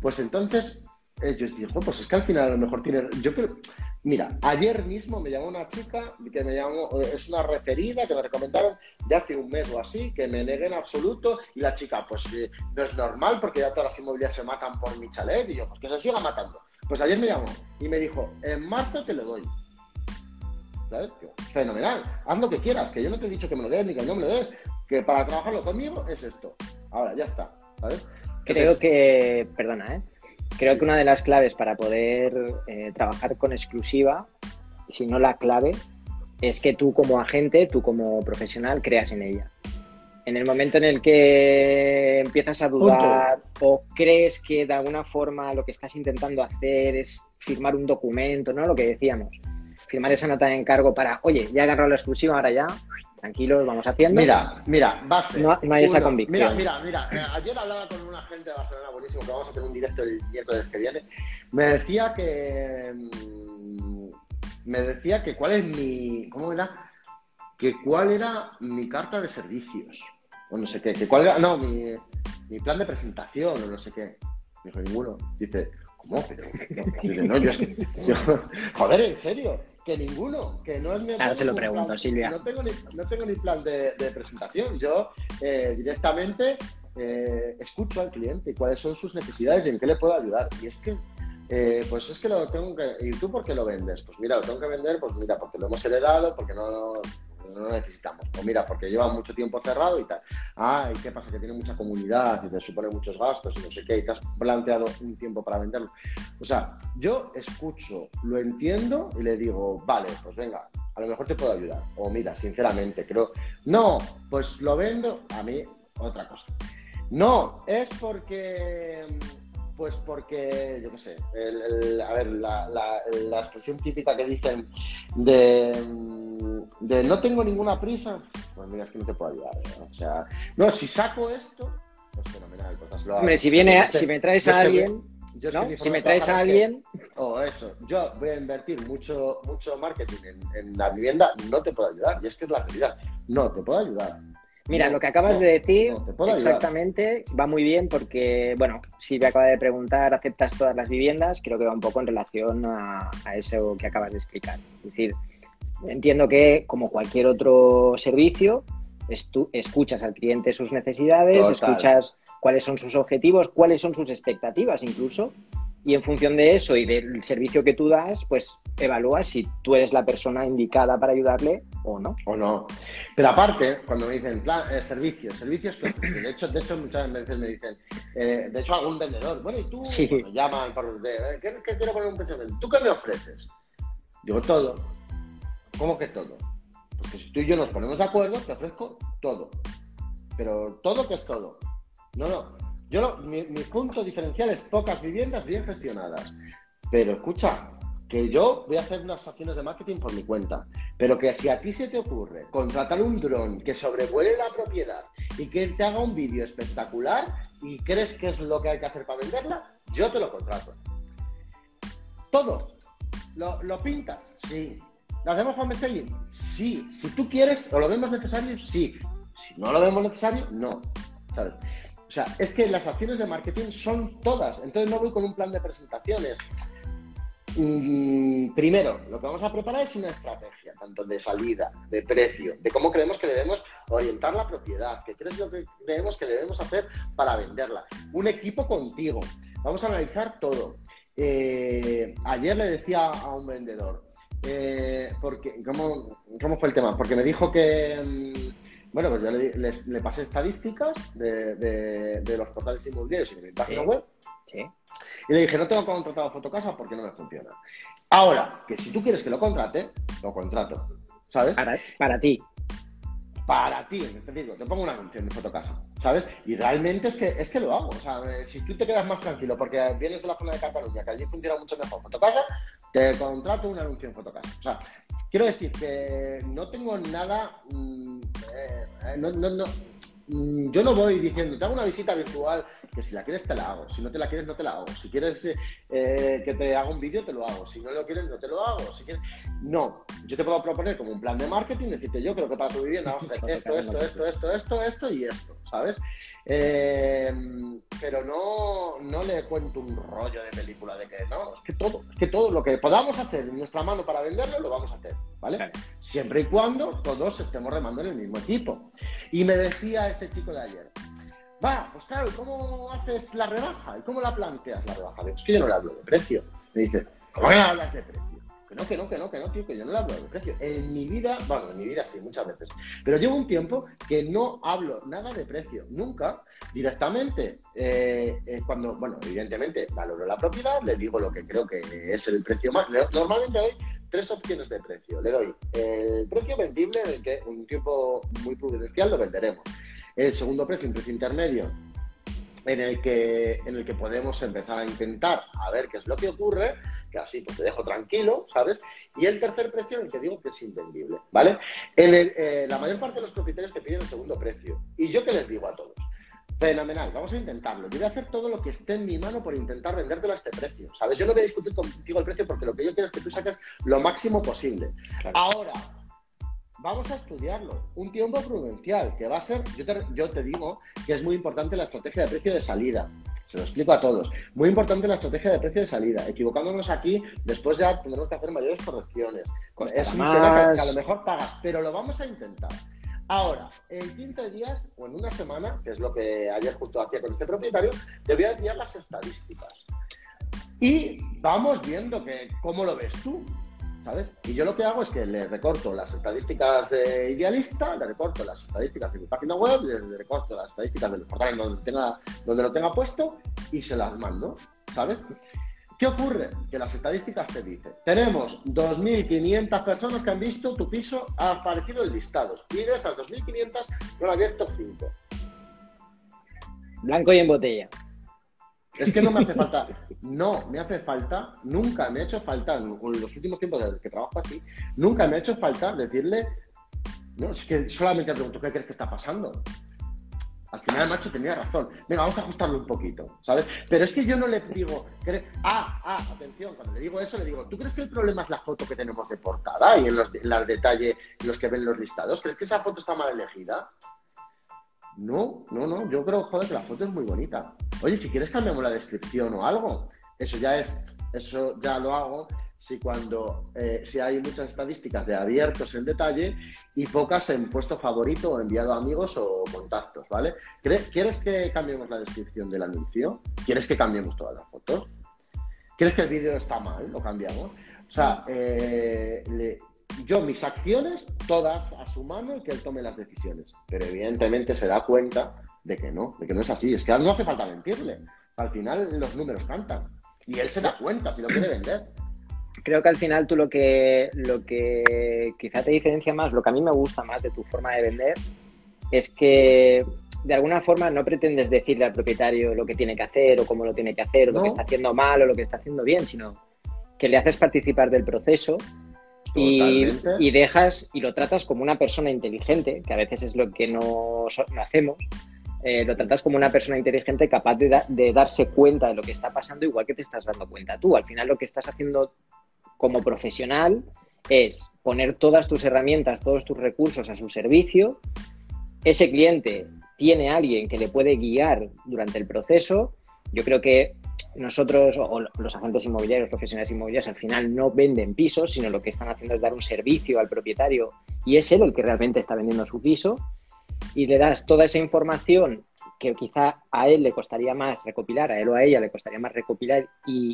pues entonces ellos digo, pues es que al final a lo mejor tiene. Yo creo. Mira, ayer mismo me llamó una chica que me llamó, es una referida que me recomendaron de hace un mes o así, que me negué en absoluto. Y la chica, pues eh, no es normal porque ya todas las inmobiliarias se matan por mi chalet. Y yo, pues que se siga matando. Pues ayer me llamó y me dijo, en marzo te lo doy. ¿Sabes? Fenomenal, haz lo que quieras, que yo no te he dicho que me lo des ni que no me lo des, que para trabajarlo conmigo es esto. Ahora, ya está, ¿sabes? Creo que, perdona, ¿eh? Creo que una de las claves para poder eh, trabajar con exclusiva, si no la clave, es que tú como agente, tú como profesional, creas en ella. En el momento en el que empiezas a dudar o crees que de alguna forma lo que estás intentando hacer es firmar un documento, ¿no? Lo que decíamos, firmar esa nota de encargo para, oye, ya he agarrado la exclusiva, ahora ya, tranquilos, vamos haciendo. Mira, mira, base. No, hay esa convicción. Mira, mira, mira. Eh, ayer hablaba con un agente de Barcelona buenísimo, que vamos a tener un directo el miércoles que viene. Me decía que. Mm, me decía que cuál es mi. ¿Cómo era? Que cuál era mi carta de servicios. O no sé qué. Que cuál era. No, mi, mi plan de presentación o no sé qué. Dijo ninguno. Dice, ¿cómo? Pero. No, yo, yo, joder, en serio que ninguno, que no es mi Ahora se lo pregunto, Silvia. No tengo, ni, no tengo ni plan de, presentación. Yo eh, directamente eh, escucho al cliente cuáles son sus necesidades y en qué le puedo ayudar. Y es que, eh, pues es que lo tengo que. ¿Y tú por qué lo vendes? Pues mira, lo tengo que vender, pues mira, porque lo hemos heredado, porque no, no lo necesitamos. O mira, porque lleva mucho tiempo cerrado y tal. Ah, ¿y qué pasa? Que tiene mucha comunidad y te supone muchos gastos y no sé qué, y te has planteado un tiempo para venderlo. O sea, yo escucho, lo entiendo y le digo, vale, pues venga, a lo mejor te puedo ayudar. O mira, sinceramente, creo, no, pues lo vendo, a mí, otra cosa. No, es porque pues porque, yo qué sé, a ver, la, la, expresión típica que dicen de, de, no tengo ninguna prisa, pues mira, es que no te puedo ayudar. ¿eh? O sea, no, si saco esto, pues fenomenal. Pues Hombre, si, viene, si me traes a alguien... Si me traes a alguien... O eso, yo voy a invertir mucho, mucho marketing en, en la vivienda, no te puedo ayudar. Y es que es la realidad, no te puedo ayudar. Mira, lo que acabas de decir exactamente va muy bien porque, bueno, si me acaba de preguntar, ¿aceptas todas las viviendas? Creo que va un poco en relación a, eso que acabas de explicar. Es decir, entiendo que como cualquier otro servicio, escuchas al cliente sus necesidades, escuchas cuáles son sus objetivos, cuáles son sus expectativas incluso, y en función de eso y del servicio que tú das, pues evalúas si tú eres la persona indicada para ayudarle o no. O no. Pero aparte, cuando me dicen plan, eh, servicios, servicios que de hecho, de hecho muchas veces me dicen, eh, de hecho algún vendedor, bueno, y tú me llaman por de, eh, ¿qué, quiero poner un pensamiento? ¿Tú qué me ofreces? Digo todo. ¿Cómo que todo? Pues que si tú y yo nos ponemos de acuerdo, te ofrezco todo. Pero todo que es todo. No, no. Yo mi, mi punto diferencial es pocas viviendas bien gestionadas. Pero escucha, que yo voy a hacer unas acciones de marketing por mi cuenta, pero que si a ti se te ocurre contratar un dron que sobrevuele la propiedad y que te haga un vídeo espectacular y crees que es lo que hay que hacer para venderla, yo te lo contrato. Todo. ¿Lo, pintas? Sí. ¿Lo hacemos con messaging? Sí. Si tú quieres o lo vemos necesario, sí. Si no lo vemos necesario, no. ¿Sabes? O sea, es que las acciones de marketing son todas. Entonces no voy con un plan de presentaciones. Mm, primero, lo que vamos a preparar es una estrategia, tanto de salida, de precio, de cómo creemos que debemos orientar la propiedad, qué crees lo que creemos que debemos hacer para venderla. Un equipo contigo. Vamos a analizar todo. Eh, ayer le decía a un vendedor, eh, porque, ¿cómo, fue el tema? Porque me dijo que, mm, bueno, pues yo le, pasé estadísticas de, los portales inmobiliarios y de mi página web. Sí. Y le dije, no tengo contratado Fotocasa porque no me funciona. Ahora, que si tú quieres que lo contrate, lo contrato. ¿Sabes? Para, ti. Para ti, te digo, te pongo una anuncio en Fotocasa, ¿sabes? Y realmente es que, es que lo hago. O sea, eh, si tú te quedas más tranquilo porque vienes de la zona de Cataluña, que allí funciona mucho mejor Fotocasa, te contrato un anuncio en Fotocasa. O sea, quiero decir que no tengo nada. Mm, eh, eh, no, no, no, mm, yo no voy diciendo, te hago una visita virtual que si la quieres te la hago, si no te la quieres no te la hago, si quieres eh, que te haga un vídeo te lo hago, si no lo quieres no te lo hago, si quieres... No, yo te puedo proponer como un plan de marketing, decirte yo creo que para tu vivienda vamos a hacer esto, esto, esto, esto, esto, esto y esto, ¿sabes? Eh, pero no, no le cuento un rollo de película de que no, es que todo, es que todo lo que podamos hacer en nuestra mano para venderlo lo vamos a hacer, ¿vale? Siempre y cuando todos estemos remando en el mismo equipo. Y me decía este chico de ayer, Va, pues claro, ¿y cómo haces la rebaja? ¿Y cómo la planteas la rebaja? Es que yo no le hablo de precio. Me dice, ¿cómo que no hablas de precio? Que no, que no, que no, que no, tío, que yo no le hablo de precio. En mi vida, bueno, en mi vida sí, muchas veces. Pero llevo un tiempo que no hablo nada de precio, nunca, directamente. Eh, eh, cuando, bueno, evidentemente valoro la propiedad, le digo lo que creo que es el precio más. Normalmente doy tres opciones de precio. Le doy el precio vendible, en que un tiempo muy prudencial lo venderemos. El segundo precio, un precio intermedio, en el que, en el que podemos empezar a intentar a ver qué es lo que ocurre, que así pues te dejo tranquilo, ¿sabes? Y el tercer precio en el que digo que es invendible, ¿vale? En eh, la mayor parte de los propietarios te piden el segundo precio. ¿Y yo qué les digo a todos? Fenomenal, vamos a intentarlo. Yo voy a hacer todo lo que esté en mi mano por intentar vendértelo a este precio, ¿sabes? Yo no voy a discutir contigo el precio porque lo que yo quiero es que tú saques lo máximo posible. Ahora, vamos a estudiarlo. Un tiempo prudencial, que va a ser, yo te, yo te digo que es muy importante la estrategia de precio de salida. Se lo explico a todos. Muy importante la estrategia de precio de salida. Equivocándonos aquí, después ya tendremos que hacer mayores correcciones. es un tema que, a lo mejor pagas, pero lo vamos a intentar. Ahora, en 15 días o en una semana, que es lo que ayer justo hacía con este propietario, te voy a enviar las estadísticas. Y vamos viendo que cómo lo ves tú. ¿Sabes? Y yo lo que hago es que le recorto las estadísticas de Idealista, le recorto las estadísticas de mi página web, le recorto las estadísticas del portal donde, tenga, donde lo tenga puesto y se las mando, ¿sabes? ¿Qué ocurre? Que las estadísticas te dicen, tenemos 2.500 personas que han visto tu piso, ha aparecido el listado, y de esas 2.500 no han abierto 5. Blanco y en botella. Es que no me hace falta, no me hace falta, nunca me ha hecho falta, en los últimos tiempos desde que trabajo así, nunca me ha hecho falta decirle, no, es que solamente pregunto, ¿qué crees que está pasando? Al final el macho tenía razón. Venga, vamos a ajustarlo un poquito, ¿sabes? Pero es que yo no le digo, ah, ah, atención, cuando le digo eso, le digo, ¿tú crees que el problema es la foto que tenemos de portada y en los, en los detalles, los que ven los listados? ¿Crees que esa foto está mal elegida? No, no, no, yo creo, joder, que la foto es muy bonita. Oye, si quieres cambiamos la descripción o algo. Eso ya es, eso ya lo hago si cuando, eh, si hay muchas estadísticas de abiertos en detalle y pocas en puesto favorito o enviado a amigos o contactos, ¿vale? ¿Quieres que cambiemos la descripción del anuncio? ¿Quieres que cambiemos todas las fotos? ¿Quieres que el vídeo está mal? ¿Lo cambiamos? O sea, eh, le, yo mis acciones todas a su mano y que él tome las decisiones. Pero evidentemente se da cuenta de que no, de que no es así. Es que no hace falta mentirle. Al final los números cantan. Y él se da cuenta si lo quiere vender. creo que al final tú lo que, lo que quizá te diferencia más, lo que a mí me gusta más de tu forma de vender, es que de alguna forma no pretendes decirle al propietario lo que tiene que hacer o cómo lo tiene que hacer o lo que está haciendo mal o lo que está haciendo bien, sino que le haces participar del proceso y, y, dejas y lo tratas como una persona inteligente, que a veces es lo que no, no hacemos, eh, lo tratas como una persona inteligente capaz de, darse cuenta de lo que está pasando, igual que te estás dando cuenta tú. Al final lo que estás haciendo como profesional es poner todas tus herramientas, todos tus recursos a su servicio. Ese cliente tiene a alguien que le puede guiar durante el proceso. Yo creo que nosotros o los agentes inmobiliarios, profesionales inmobiliarios, al final no venden pisos, sino lo que están haciendo es dar un servicio al propietario y es él el que realmente está vendiendo su piso. Y le das toda esa información que quizá a él le costaría más recopilar, a él o a ella le costaría más recopilar y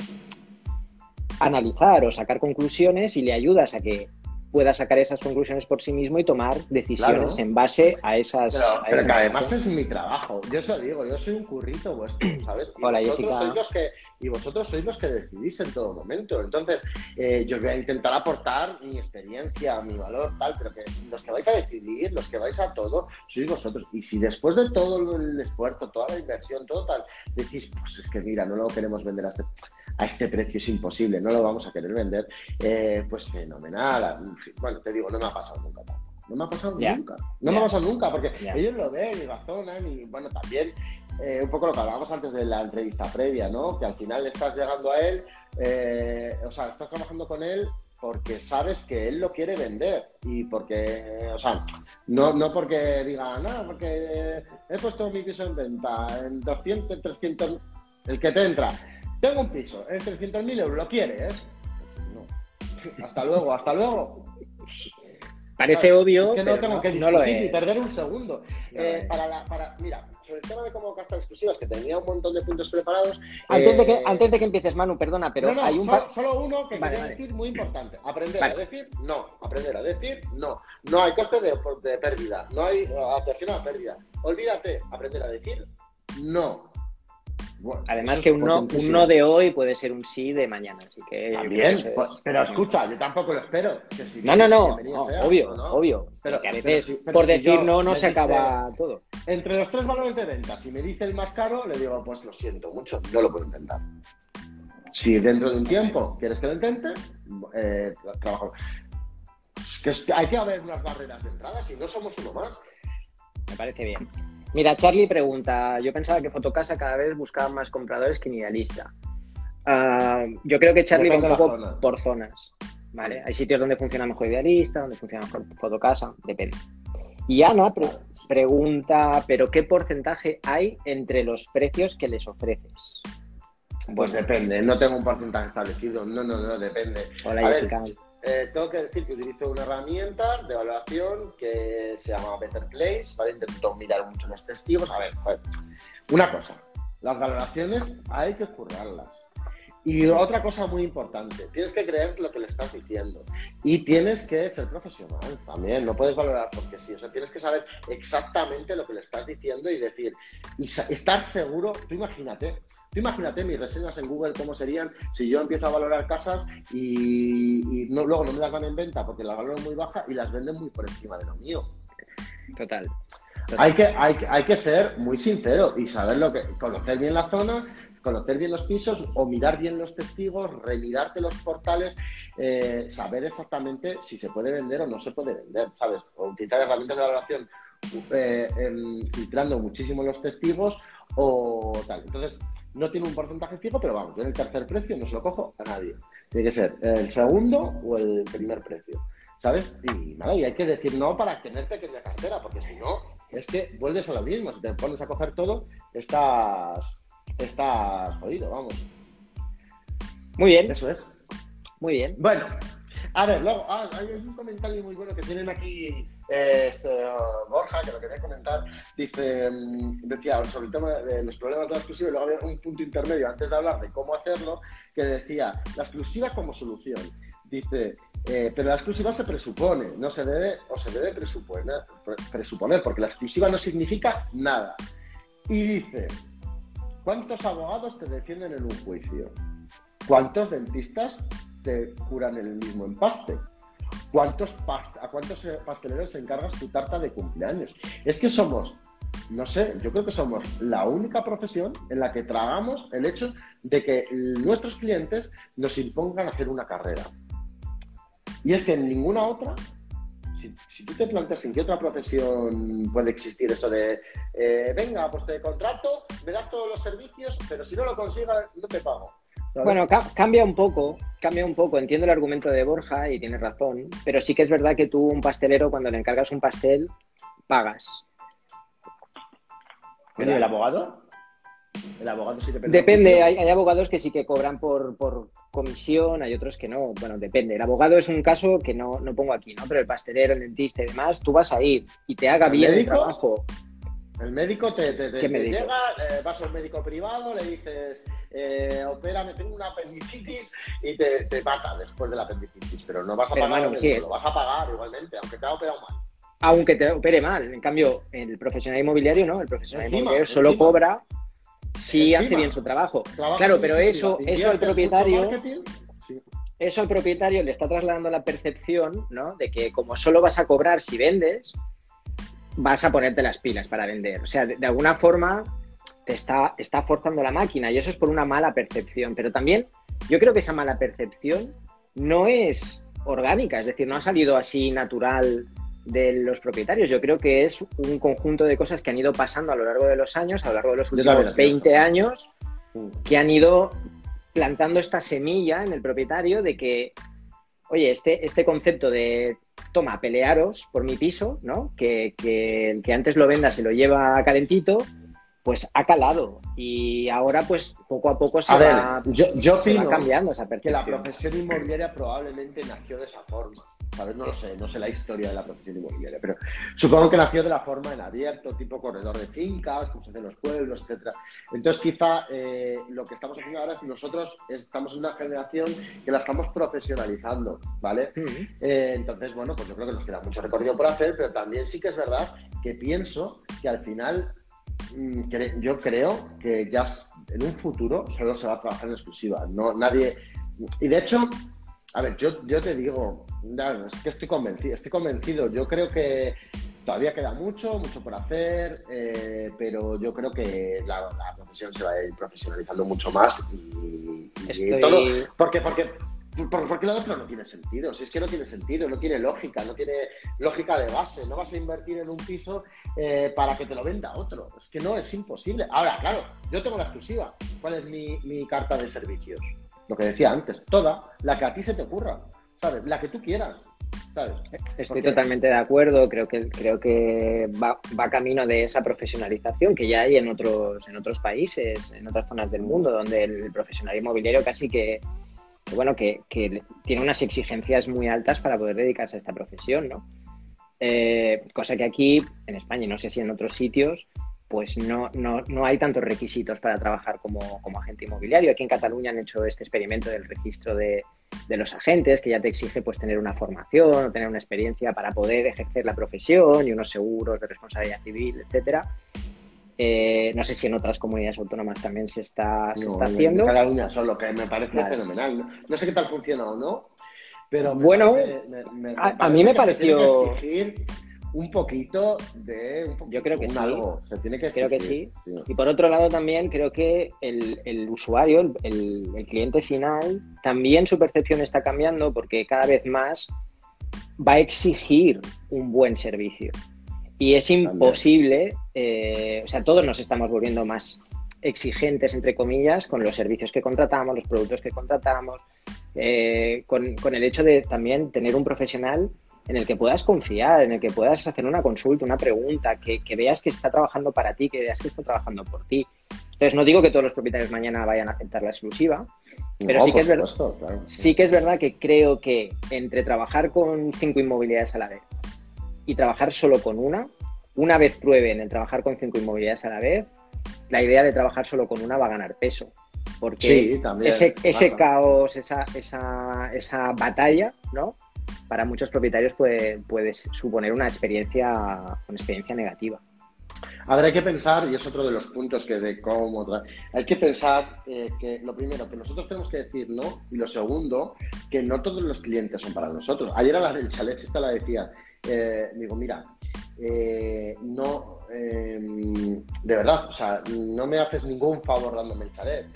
analizar o sacar conclusiones y le ayudas a que pueda sacar esas conclusiones por sí mismo y tomar decisiones en base a esas. Pero, que además es mi trabajo. Yo os lo digo, yo soy un currito vuestro, ¿sabes? Y Hola, vosotros Sois los que, y vosotros sois los que decidís en todo momento. Entonces, eh, yo voy a intentar aportar mi experiencia, mi valor, tal, pero que los que vais a decidir, los que vais a todo, sois vosotros. Y si después de todo el esfuerzo, toda la inversión, todo tal, decís, pues es que mira, no lo queremos vender a este a este precio es imposible, no lo vamos a querer vender, eh, pues fenomenal. Bueno, te digo, no me ha pasado nunca tampoco. No me ha pasado nunca. No me ha pasado nunca, porque ellos lo ven y razonan y, bueno, también eh, un poco lo que hablábamos antes de la entrevista previa, ¿no? Que al final estás llegando a él, eh, o sea, estás trabajando con él porque sabes que él lo quiere vender y porque, o sea, no, no porque diga, no, porque he puesto mi piso en venta en 200, 300, el que te entra. Tengo un piso en 300.000 euros, ¿lo quieres? Hasta luego, hasta luego. Parece obvio. Es que no tengo que discutir ni perder un segundo. Eh, para la, para, mira, sobre el tema de cómo captar exclusivas, que tenía un montón de puntos preparados. Antes, de, que, eh, antes de que empieces, Manu, perdona, pero hay un. Solo, solo uno que quería decir muy importante. Aprender a decir no. Aprender a decir no. No hay coste de, de pérdida. No hay atención a pérdida. Olvídate. Aprender a decir no. Además que un no, de hoy puede ser un sí de mañana, así que... También, pues, pero escucha, yo tampoco lo espero. no, no, no, obvio, obvio. Pero, a veces por decir no, no se acaba todo. Entre los tres valores de venta, si me dice el más caro, le digo, pues lo siento mucho, no lo puedo intentar. Si dentro de un tiempo quieres que lo intente, eh, trabajo. que, es que hay que haber unas barreras de entrada, si no somos uno más. Me parece bien. Mira, Charlie pregunta, yo pensaba que Fotocasa cada vez buscaba más compradores que Idealista. Ah, yo creo que Charlie va un poco por zonas, ¿vale? Hay sitios donde funciona mejor Idealista, donde funciona mejor Fotocasa, depende. Y Ana pregunta, ¿pero qué porcentaje hay entre los precios que les ofreces? Pues depende, no tengo un porcentaje establecido, no, no, no, depende. Hola, Jessica. Eh, tengo que decir que utilizo una herramienta de evaluación que se llama Better Place, ¿vale? Intento mirar mucho los testigos. A ver, una cosa, las valoraciones hay que currarlas. Y otra cosa muy importante, tienes que creer lo que le estás diciendo y tienes que ser profesional también, no puedes valorar porque sí, o sea, tienes que saber exactamente lo que le estás diciendo y decir, y estar seguro, tú imagínate, tú imagínate mis reseñas en Google cómo serían si yo empiezo a valorar casas y, luego no me las dan en venta porque las valoro muy baja y las venden muy por encima de lo mío. Total. Hay, que, hay, hay que ser muy sincero y saber lo que, conocer bien la zona, conocer bien los pisos o mirar bien los testigos, remirarte los portales, eh, saber exactamente si se puede vender o no se puede vender, ¿sabes? O utilizar herramientas de valoración eh, filtrando muchísimo los testigos o tal. Entonces, no tiene un porcentaje fijo, pero vamos, yo en el tercer precio no se lo cojo a nadie. Tiene que ser el segundo o el primer precio, ¿sabes? Y nada, y hay que decir no para tener pequeña cartera, porque si no, es que vuelves a lo mismo. Si te pones a coger todo, estás estás jodido, vamos. Muy bien. Eso es. Muy bien. Bueno, a ver, luego ah, hay un comentario muy bueno que tienen aquí eh, este, uh, Borja, que lo quería comentar. Dice, mm, decía sobre el tema de los problemas de la exclusiva, y luego había un punto intermedio antes de hablar de cómo hacerlo, que decía, la exclusiva como solución. Dice, eh, pero la exclusiva se presupone, no se debe, o se debe presuponer, presuponer, porque la exclusiva no significa nada. Y dice, ¿Cuántos abogados te defienden en un juicio? ¿Cuántos dentistas te curan el mismo empaste? ¿Cuántos ¿A cuántos eh, pasteleros encargas tu tarta de cumpleaños? Es que somos, no sé, yo creo que somos la única profesión en la que tragamos el hecho de que nuestros clientes nos impongan hacer una carrera. Y es que en ninguna otra si, tú te planteas en qué otra profesión puede existir eso de, eh, venga, pues te contrato, me das todos los servicios, pero si no lo consigas, no te pago. Bueno, cambia un poco, cambia un poco. Entiendo el argumento de Borja y tienes razón, pero sí que es verdad que tú, un pastelero, cuando le encargas un pastel, pagas. ¿Y el abogado? El abogado sí depende. Depende, hay, abogados que sí que cobran por, comisión, hay otros que no. Bueno, depende. El abogado es un caso que no, pongo aquí, ¿no? Pero el pastelero, el dentista y demás, tú vas a ir y te haga bien el trabajo. El médico te, llega, eh, vas al médico privado, le dices, eh, opera, me tengo una apendicitis y te, mata después de la apendicitis. Pero no vas a pagar, lo vas a pagar igualmente, aunque te ha operado mal. Aunque te opere mal. En cambio, el profesional inmobiliario no, el profesional inmobiliario solo cobra si hace bien su trabajo. claro, pero eso, eso al propietario. Eso al propietario le está trasladando la percepción, ¿no? De que como solo vas a cobrar si vendes, vas a ponerte las pilas para vender. O sea, de, alguna forma te está, está forzando la máquina y eso es por una mala percepción. Pero también yo creo que esa mala percepción no es orgánica, es decir, no ha salido así natural de los propietarios. Yo creo que es un conjunto de cosas que han ido pasando a lo largo de los años, a lo largo de los últimos 20 años, que han ido plantando esta semilla en el propietario de que, oye, este, este concepto de toma, pelearos por mi piso, ¿no? Que, que el que antes lo venda se lo lleva calentito, pues ha calado. Y ahora, pues, poco a poco se, va, yo, cambiando esa percepción. Que la profesión inmobiliaria probablemente nació de esa forma. No lo sé, no sé la historia de la profesión inmobiliaria, pero supongo que nació de la forma en abierto, tipo corredor de fincas, como se hace en los pueblos, etcétera. Entonces, quizá eh, lo que estamos haciendo ahora es nosotros estamos en una generación que la estamos profesionalizando, ¿vale? Eh, entonces, bueno, pues yo creo que nos queda mucho recorrido por hacer, pero también sí que es verdad que pienso que al final mm, yo creo que ya en un futuro solo se va a trabajar en exclusiva. No, nadie. Y de hecho, a ver, yo, yo te digo, es que estoy convencido, estoy convencido. Yo creo que todavía queda mucho, mucho por hacer, eh, pero yo creo que la, profesión se va a ir profesionalizando mucho más y, todo. Porque, porque, porque lo otro no tiene sentido. Si es que no tiene sentido, no tiene lógica, no tiene lógica de base. No vas a invertir en un piso eh, para que te lo venda otro. Es que no, es imposible. Ahora, claro, yo tengo la exclusiva. ¿Cuál es mi, mi carta de servicios? Lo que decía antes, toda, la que a ti se te ocurra, ¿sabes? La que tú quieras. ¿sabes? Estoy totalmente de acuerdo, creo que, creo que va, va, camino de esa profesionalización que ya hay en otros, en otros países, en otras zonas del mundo, donde el profesional inmobiliario casi que, bueno, que, que, tiene unas exigencias muy altas para poder dedicarse a esta profesión, ¿no? Eh, cosa que aquí, en España, no sé si en otros sitios, pues no, no, no, hay tantos requisitos para trabajar como, agente inmobiliario. Aquí en Cataluña han hecho este experimento del registro de, los agentes, que ya te exige pues tener una formación o tener una experiencia para poder ejercer la profesión y unos seguros de responsabilidad civil, etcétera. Eh, no sé si en otras comunidades autónomas también se está, está haciendo. En Cataluña solo, que me parece fenomenal. No, sé qué tal funciona o no, pero bueno, a, mí me pareció un poquito de yo creo que sí algo. Se tiene que creo que sí. y por otro lado también creo que el, usuario el, cliente final también su percepción está cambiando porque cada vez más va a exigir un buen servicio y es imposible eh, o sea todos nos estamos volviendo más exigentes entre comillas con los servicios que contratamos los productos que contratamos eh, con, con el hecho de también tener un profesional en el que puedas confiar, en el que puedas hacer una consulta, una pregunta, que, veas que está trabajando para ti, que veas que está trabajando por ti. Entonces, no digo que todos los propietarios mañana vayan a aceptar la exclusiva, pero sí, que es verdad, sí que es verdad que creo que entre trabajar con cinco inmobiliarias a la vez y trabajar solo con una, una vez prueben el trabajar con cinco inmobiliarias a la vez, la idea de trabajar solo con una va a ganar peso. Porque ese, ese caos, esa, esa, esa batalla, ¿no? para muchos propietarios puede, suponer una experiencia, una experiencia negativa. A ver, hay que pensar, y es otro de los puntos que de cómo... Hay que pensar eh, que lo primero, que nosotros tenemos que decir no, y lo segundo, que no todos los clientes son para nosotros. Ayer a la del chalet esta la decía, eh, digo, mira, eh, no, em, de verdad, o sea, no me haces ningún favor dándome el chalet.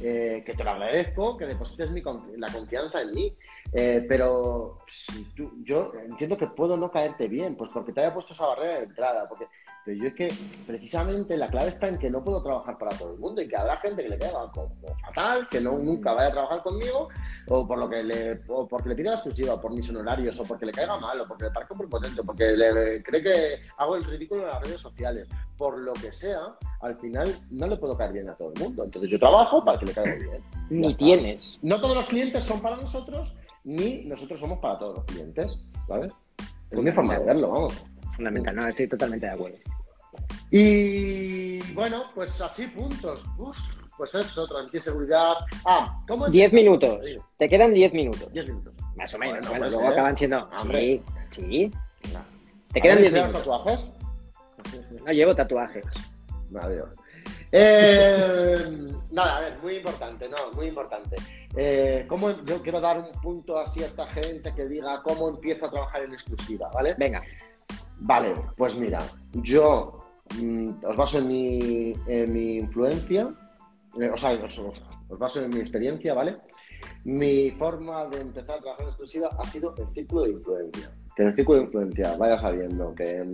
que te lo agradezco, que deposites la confianza en mí, pero si yo entiendo que puedo no caerte bien, pues porque te haya puesto esa barrera de entrada, porque pero yo es que precisamente la clave está en que no puedo trabajar para todo el mundo y que habrá gente que le caiga como fatal, que no nunca vaya a trabajar conmigo, o por lo que le, o porque le pida la exclusiva, por mis honorarios, o porque le caiga mal, o porque le parezca muy potente, o porque le, cree que hago el ridículo en las redes sociales, por lo que sea, al final no le puedo caer bien a todo el mundo. Entonces yo trabajo para que le caiga bien. Ni tienes. No todos los clientes son para nosotros, ni nosotros somos para todos los clientes, ¿sabes? Es mi forma de verlo, vamos. Fundamental, no, estoy totalmente de acuerdo. Y bueno, pues así puntos. pues eso, tranquilidad, seguridad. Ah, ¿cómo? Diez minutos. Te quedan diez minutos. Diez minutos. Más o menos. Bueno, luego acaban siendo. Sí, sí. Te quedan diez minutos. tatuajes? No llevo tatuajes. Adiós. Eh, nada, a ver, muy importante, no, muy importante. Eh, ¿cómo, yo quiero dar un punto así a esta gente que diga cómo empiezo a trabajar en exclusiva, ¿vale? Venga. Vale, pues mira, yo mm, os baso en mi, en mi influencia, eh, o sea, os, baso en mi experiencia, ¿vale? Mi forma de empezar a trabajar en exclusiva ha sido el círculo de influencia. Que en el círculo de influencia vaya sabiendo que,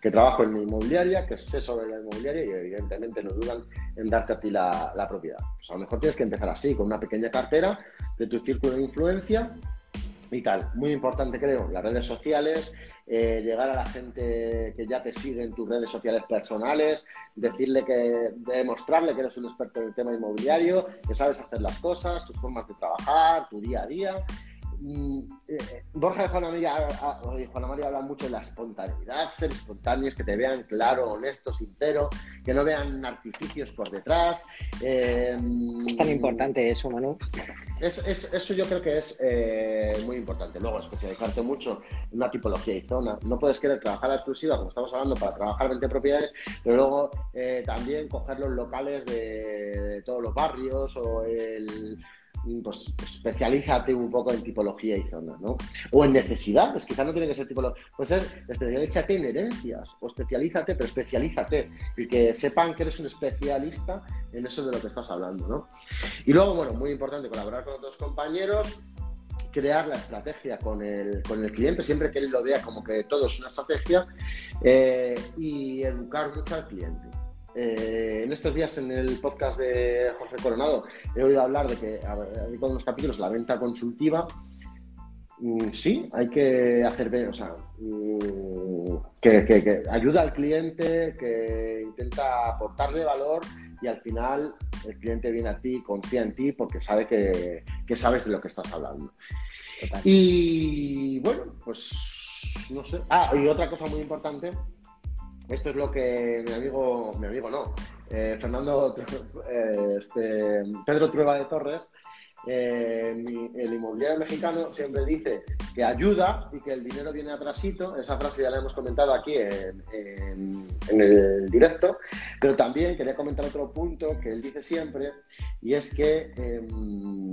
que trabajo en mi inmobiliaria, que sé sobre la inmobiliaria y evidentemente no dudan en darte a ti la, la propiedad. Pues a lo mejor tienes que empezar así, con una pequeña cartera de tu círculo de influencia y tal. Muy importante creo, las redes sociales, eh, llegar a la gente que ya te sigue en tus redes sociales personales, decirle que, demostrarle que eres un experto en el tema inmobiliario, que sabes hacer las cosas, tus formas de trabajar, tu día a día. Mm, eh, Borja y Juana María, Juana María hablan mucho de la espontaneidad, ser espontáneos, que te vean claro, honesto, sincero, que no vean artificios por detrás. Eh, es tan importante eso, Manu. Es, eso yo creo que es eh, muy importante. Luego, especializarte mucho en una tipología y zona. No puedes querer trabajar la exclusiva, como estamos hablando, para trabajar 20 propiedades, pero luego eh, también coger los locales de, todos los barrios o el, pues especialízate un poco en tipología y zona, ¿no? O en necesidades, quizás no tiene que ser tipología, puede ser especialízate en herencias, o especialízate, pero especialízate, y que sepan que eres un especialista en eso de lo que estás hablando, ¿no? Y luego, bueno, muy importante, colaborar con otros compañeros, crear la estrategia con el, con el cliente, siempre que él lo vea como que todo es una estrategia, eh, y educar mucho al cliente. Eh, en estos días en el podcast de José Coronado he oído hablar de que hay con unos capítulos la venta consultiva. Mm, sí, hay que hacer, o sea, mm, que, ayuda al cliente, que intenta aportarle valor y al final el cliente viene a ti, confía en ti porque sabe que, sabes de lo que estás hablando. Y bueno, pues no sé. Ah, y otra cosa muy importante esto es lo que mi amigo, mi amigo no, eh, Fernando, eh, este, Pedro Trueba de Torres, eh, el inmobiliario mexicano siempre dice que ayuda y que el dinero viene atrasito. Esa frase ya la hemos comentado aquí en, el directo. Pero también quería comentar otro punto que él dice siempre y es que. Em,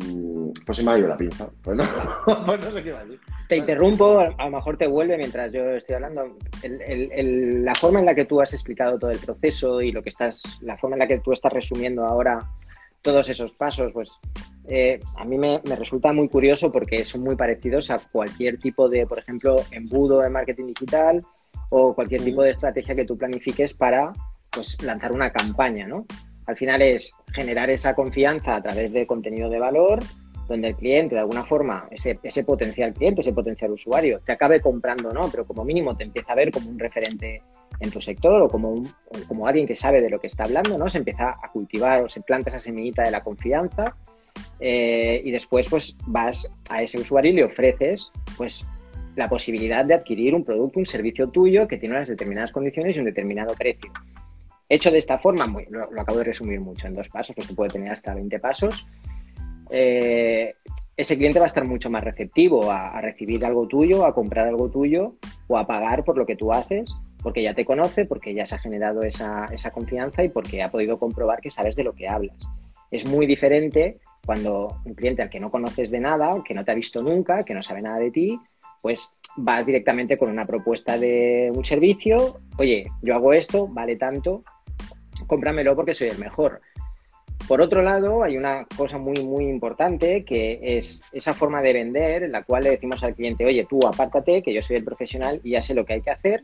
pues se me ha ido la pinza. Pues no, pues no sé qué va a decir. Te interrumpo, a lo mejor te vuelve mientras yo estoy hablando. la forma en la que tú has explicado todo el proceso y lo que estás, la forma en la que tú estás resumiendo ahora todos esos pasos, pues eh, a mí me, resulta muy curioso porque son muy parecidos a cualquier tipo de, por ejemplo, embudo de marketing digital o cualquier tipo de estrategia que tú planifiques para pues, lanzar una campaña, ¿no? Al final es generar esa confianza a través de contenido de valor, donde el cliente, de alguna forma, ese, ese potencial cliente, ese potencial usuario, te acabe comprando, ¿no? Pero como mínimo te empieza a ver como un referente en tu sector o como, como alguien que sabe de lo que está hablando, ¿no? Se empieza a cultivar o se planta esa semillita de la confianza eh, y después pues vas a ese usuario y le ofreces pues la posibilidad de adquirir un producto, un servicio tuyo que tiene unas determinadas condiciones y un determinado precio. Hecho de esta forma, lo, acabo de resumir mucho en dos pasos, pues puede tener hasta 20 pasos. Eh, ese cliente va a estar mucho más receptivo a, recibir algo tuyo, a comprar algo tuyo o a pagar por lo que tú haces, porque ya te conoce, porque ya se ha generado esa, esa confianza y porque ha podido comprobar que sabes de lo que hablas. Es muy diferente cuando un cliente al que no conoces de nada, que no te ha visto nunca, que no sabe nada de ti, pues vas directamente con una propuesta de un servicio, oye, yo hago esto, vale tanto, cómpramelo porque soy el mejor. Por otro lado, hay una cosa muy, muy importante que es esa forma de vender en la cual le decimos al cliente, oye, tú apártate, que yo soy el profesional y ya sé lo que hay que hacer.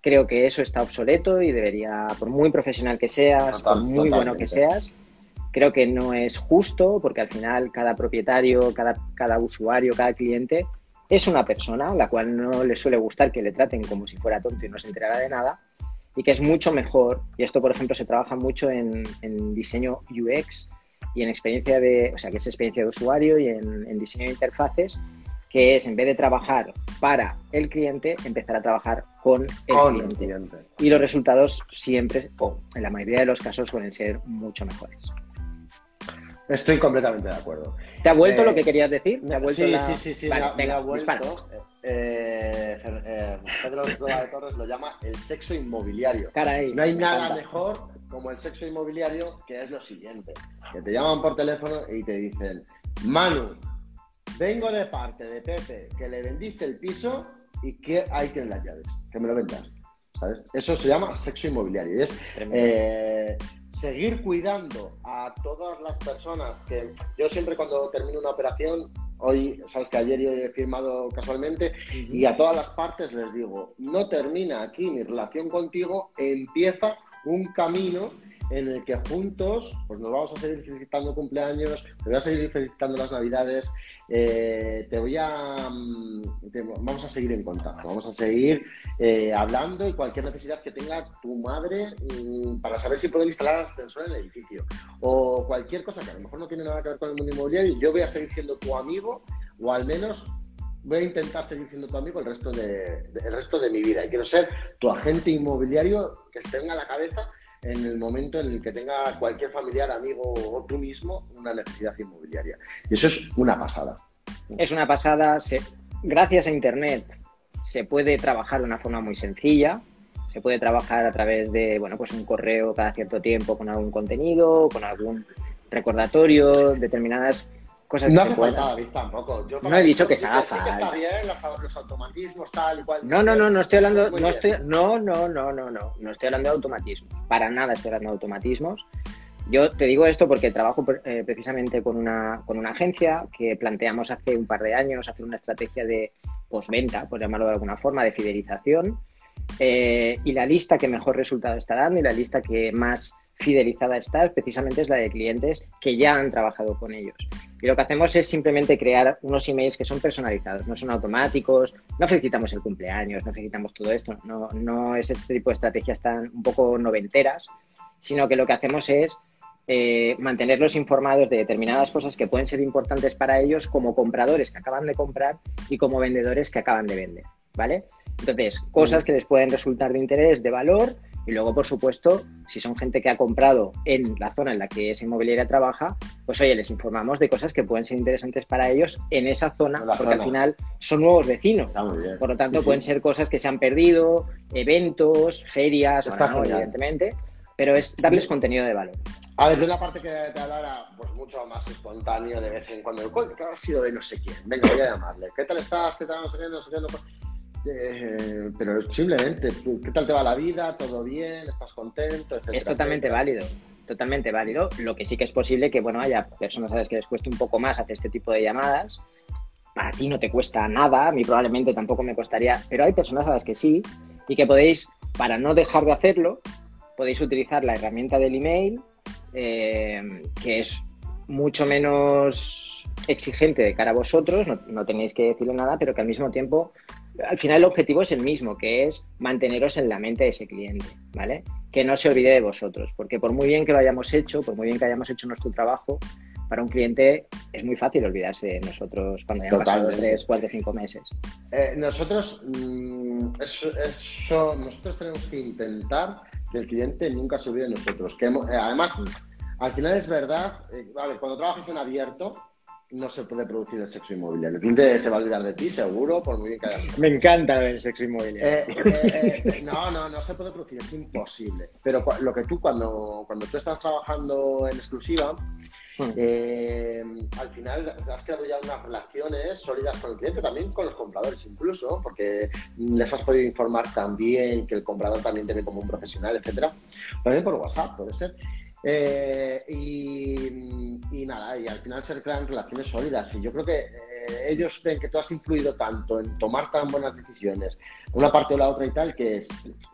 Creo que eso está obsoleto y debería, por muy profesional que seas, por muy bueno que seas, creo que no es justo porque al final cada propietario, cada, cada usuario, cada cliente es una persona a la cual no le suele gustar que le traten como si fuera tonto y no se enterara de nada y que es mucho mejor, y esto por ejemplo se trabaja mucho en, diseño UX y en experiencia de, o sea, que es experiencia de usuario y en, diseño de interfaces, que es en vez de trabajar para el cliente, empezar a trabajar con el, cliente. Y los resultados siempre, o en la mayoría de los casos, suelen ser mucho mejores. Estoy completamente de acuerdo. ¿Te ha vuelto lo eh, que querías decir? sí, sí, sí, sí, venga, vuelto. Eh, eh, Pedro de Torres lo llama el sexo inmobiliario. no hay nada mejor como el sexo inmobiliario, que es lo siguiente, que te llaman por teléfono y te dicen, Manu, vengo de parte de Pepe, que le vendiste el piso y que hay que en las llaves, que me lo vendas. ¿sabes? Eso se llama sexo inmobiliario. Y es seguir cuidando a todas las personas que yo siempre cuando termino una operación, hoy, sabes que ayer yo he firmado casualmente, y a todas las partes les digo, no termina aquí mi relación contigo, empieza un camino en el que juntos pues nos vamos a seguir felicitando cumpleaños, te voy a seguir felicitando las navidades, eh, te voy a mm, vamos a seguir en contacto, vamos a seguir eh, hablando y cualquier necesidad que tenga tu madre mm, para saber si pueden instalar ascensor en el edificio o cualquier cosa que a lo mejor no tiene nada que ver con el mundo inmobiliario, yo voy a seguir siendo tu amigo o al menos voy a intentar seguir siendo tu amigo el resto de, el resto de mi vida. Y quiero ser tu agente inmobiliario que se tenga la cabeza en el momento en el que tenga cualquier familiar, amigo o tú mismo una necesidad inmobiliaria. Y eso es una pasada. Es una pasada. gracias a Internet se puede trabajar de una forma muy sencilla. Se puede trabajar a través de bueno, pues un correo cada cierto tiempo con algún contenido, con algún recordatorio, determinadas cosas no que tampoco. no he dicho que se haga sí que está bien, los, automatismos, tal y cual. No, no, no, no estoy hablando, no estoy, no, no, no, no, no, no estoy hablando de automatismos. Para nada estoy hablando de automatismos. Yo te digo esto porque trabajo eh, precisamente con una, con una agencia que planteamos hace un par de años hacer una estrategia de postventa, por llamarlo de alguna forma, de fidelización. Eh, y la lista que mejor resultado está dando y la lista que más fidelizada está precisamente es la de clientes que ya han trabajado con ellos. Y lo que hacemos es simplemente crear unos emails que son personalizados, no son automáticos, no felicitamos el cumpleaños, no felicitamos todo esto, no, no es este tipo de estrategias tan un poco noventeras, sino que lo que hacemos es eh, mantenerlos informados de determinadas cosas que pueden ser importantes para ellos como compradores que acaban de comprar y como vendedores que acaban de vender, ¿vale? Entonces, cosas que les pueden resultar de interés, de valor, y luego, por supuesto, si son gente que ha comprado en la zona en la que esa inmobiliaria trabaja, pues oye, les informamos de cosas que pueden ser interesantes para ellos en esa zona, porque al final son nuevos vecinos. Por lo tanto, pueden ser cosas que se han perdido, eventos, ferias, evidentemente, pero es darles contenido de valor. A ver, yo la parte que te hablara, pues mucho más espontáneo de vez en cuando. ¿Qué ha sido de no sé quién? Venga, voy a llamarle. ¿Qué tal estás? ¿Qué tal? No sé qué, no sé qué. No... Eh, pero simplemente, ¿qué tal te va la vida? ¿Todo bien? ¿Estás contento? es totalmente válido, totalmente válido. Lo que sí que es posible que, bueno, haya personas a las que les cueste un poco más hacer este tipo de llamadas. Para ti no te cuesta nada, a mí probablemente tampoco me costaría, pero hay personas a las que sí y que podéis, para no dejar de hacerlo, podéis utilizar la herramienta del email, eh, que es mucho menos exigente de cara a vosotros, no, no, tenéis que decirle nada, pero que al mismo tiempo al final el objetivo es el mismo, que es manteneros en la mente de ese cliente, ¿vale? Que no se olvide de vosotros, porque por muy bien que lo hayamos hecho, por muy bien que hayamos hecho nuestro trabajo, para un cliente es muy fácil olvidarse de nosotros cuando ya han pasado tres, cuatro, cinco meses. Eh, nosotros, mm, eso, nosotros tenemos que intentar que el cliente nunca se olvide de nosotros. Que, eh, además, al final es verdad, eh, cuando trabajas en abierto, no se puede producir el sexo inmobiliario. El cliente se va a olvidar de ti, seguro, por muy bien que haya. Me encanta el sexo inmobiliario. Eh, eh, eh, no, no, no se puede producir, es imposible. Pero lo que tú, cuando, cuando tú estás trabajando en exclusiva, hmm. al final has creado ya unas relaciones sólidas con el cliente, también con los compradores incluso, porque les has podido informar también que el comprador también tiene como un profesional, etcétera. También por WhatsApp, puede ser. Eh, y, nada, y al final se crean relaciones sólidas. Y yo creo que eh, ellos ven que tú has influido tanto en tomar tan buenas decisiones, una parte o la otra y tal, que, es,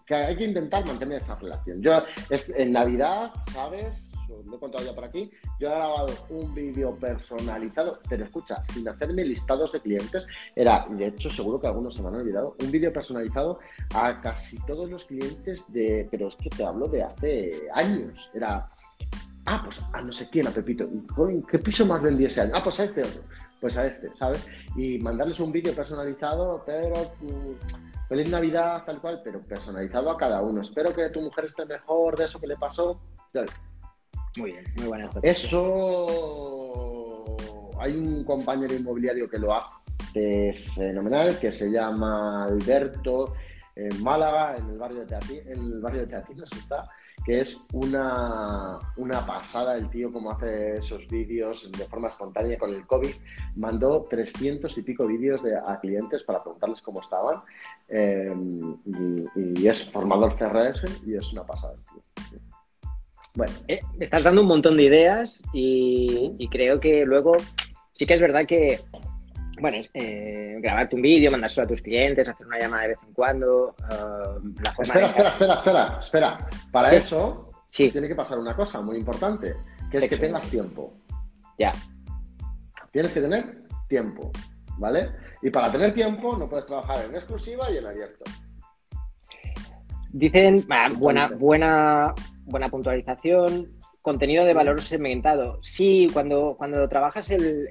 que hay que intentar mantener esa relación. Yo, en Navidad, ¿sabes? Lo he contado ya por aquí. Yo he grabado un vídeo personalizado, pero escucha, sin hacerme listados de clientes, era, de hecho, seguro que algunos se me han olvidado, un vídeo personalizado a casi todos los clientes de, pero es que te hablo de hace años. Era Ah, pues a no sé quién, a Pepito. ¿Qué piso más vendí ese año? Ah, pues a este otro. Pues a este, ¿sabes? Y mandarles un vídeo personalizado, pero mm, feliz Navidad, tal cual, pero personalizado a cada uno. Espero que tu mujer esté mejor de eso que le pasó. Muy bien, muy buena. Eso hay un compañero inmobiliario que lo hace fenomenal, que se llama Alberto en Málaga, en el barrio de Teatino, en el barrio de Teatinos está que es una, una pasada el tío como hace esos vídeos de forma espontánea con el COVID. Mandó 300 y pico vídeos de, a clientes para preguntarles cómo estaban eh, y, es formador CRS y es una pasada el tío. Bueno, eh, estás dando un montón de ideas y, y creo que luego sí que es verdad que bueno, eh, grabarte un vídeo, mandárselo a tus clientes, hacer una llamada de vez en cuando. Uh, espera, espera, espera, espera, espera. Para eso sí. tiene que pasar una cosa muy importante, que es que tengas tiempo. Ya. Tienes que tener tiempo, ¿vale? Y para tener tiempo no puedes trabajar en exclusiva y en abierto. Dicen, ah, buena, buena, buena puntualización Contenido de valor segmentado. Sí, cuando, cuando trabajas el,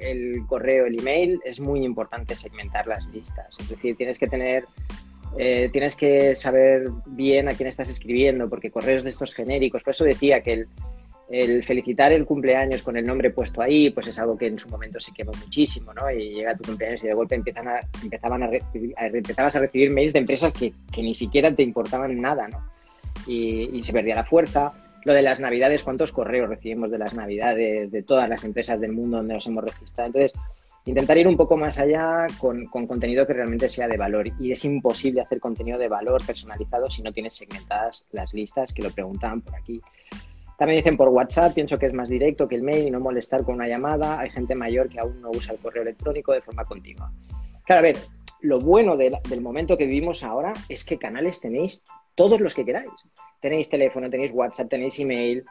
correo, el email, es muy importante segmentar las listas. Es decir, tienes que tener, eh, tienes que saber bien a quién estás escribiendo, porque correos de estos genéricos, por eso decía que el, felicitar el cumpleaños con el nombre puesto ahí, pues es algo que en su momento se quemó muchísimo, ¿no? Y llega tu cumpleaños y de golpe empiezan a, empezaban a, recibir, empezabas a recibir mails de empresas que, que, ni siquiera te importaban nada, ¿no? Y, se perdía la fuerza. Lo de las navidades, ¿cuántos correos recibimos de las navidades de todas las empresas del mundo donde nos hemos registrado? Entonces, intentar ir un poco más allá con, contenido que realmente sea de valor. Y es imposible hacer contenido de valor personalizado si no tienes segmentadas las listas, que lo preguntaban por aquí. También dicen por WhatsApp, pienso que es más directo que el mail y no molestar con una llamada. Hay gente mayor que aún no usa el correo electrónico de forma continua. Claro, a ver, lo bueno del momento que vivimos ahora es que canales tenéis todos los que queráis. Tenéis teléfono, tenéis WhatsApp, tenéis email,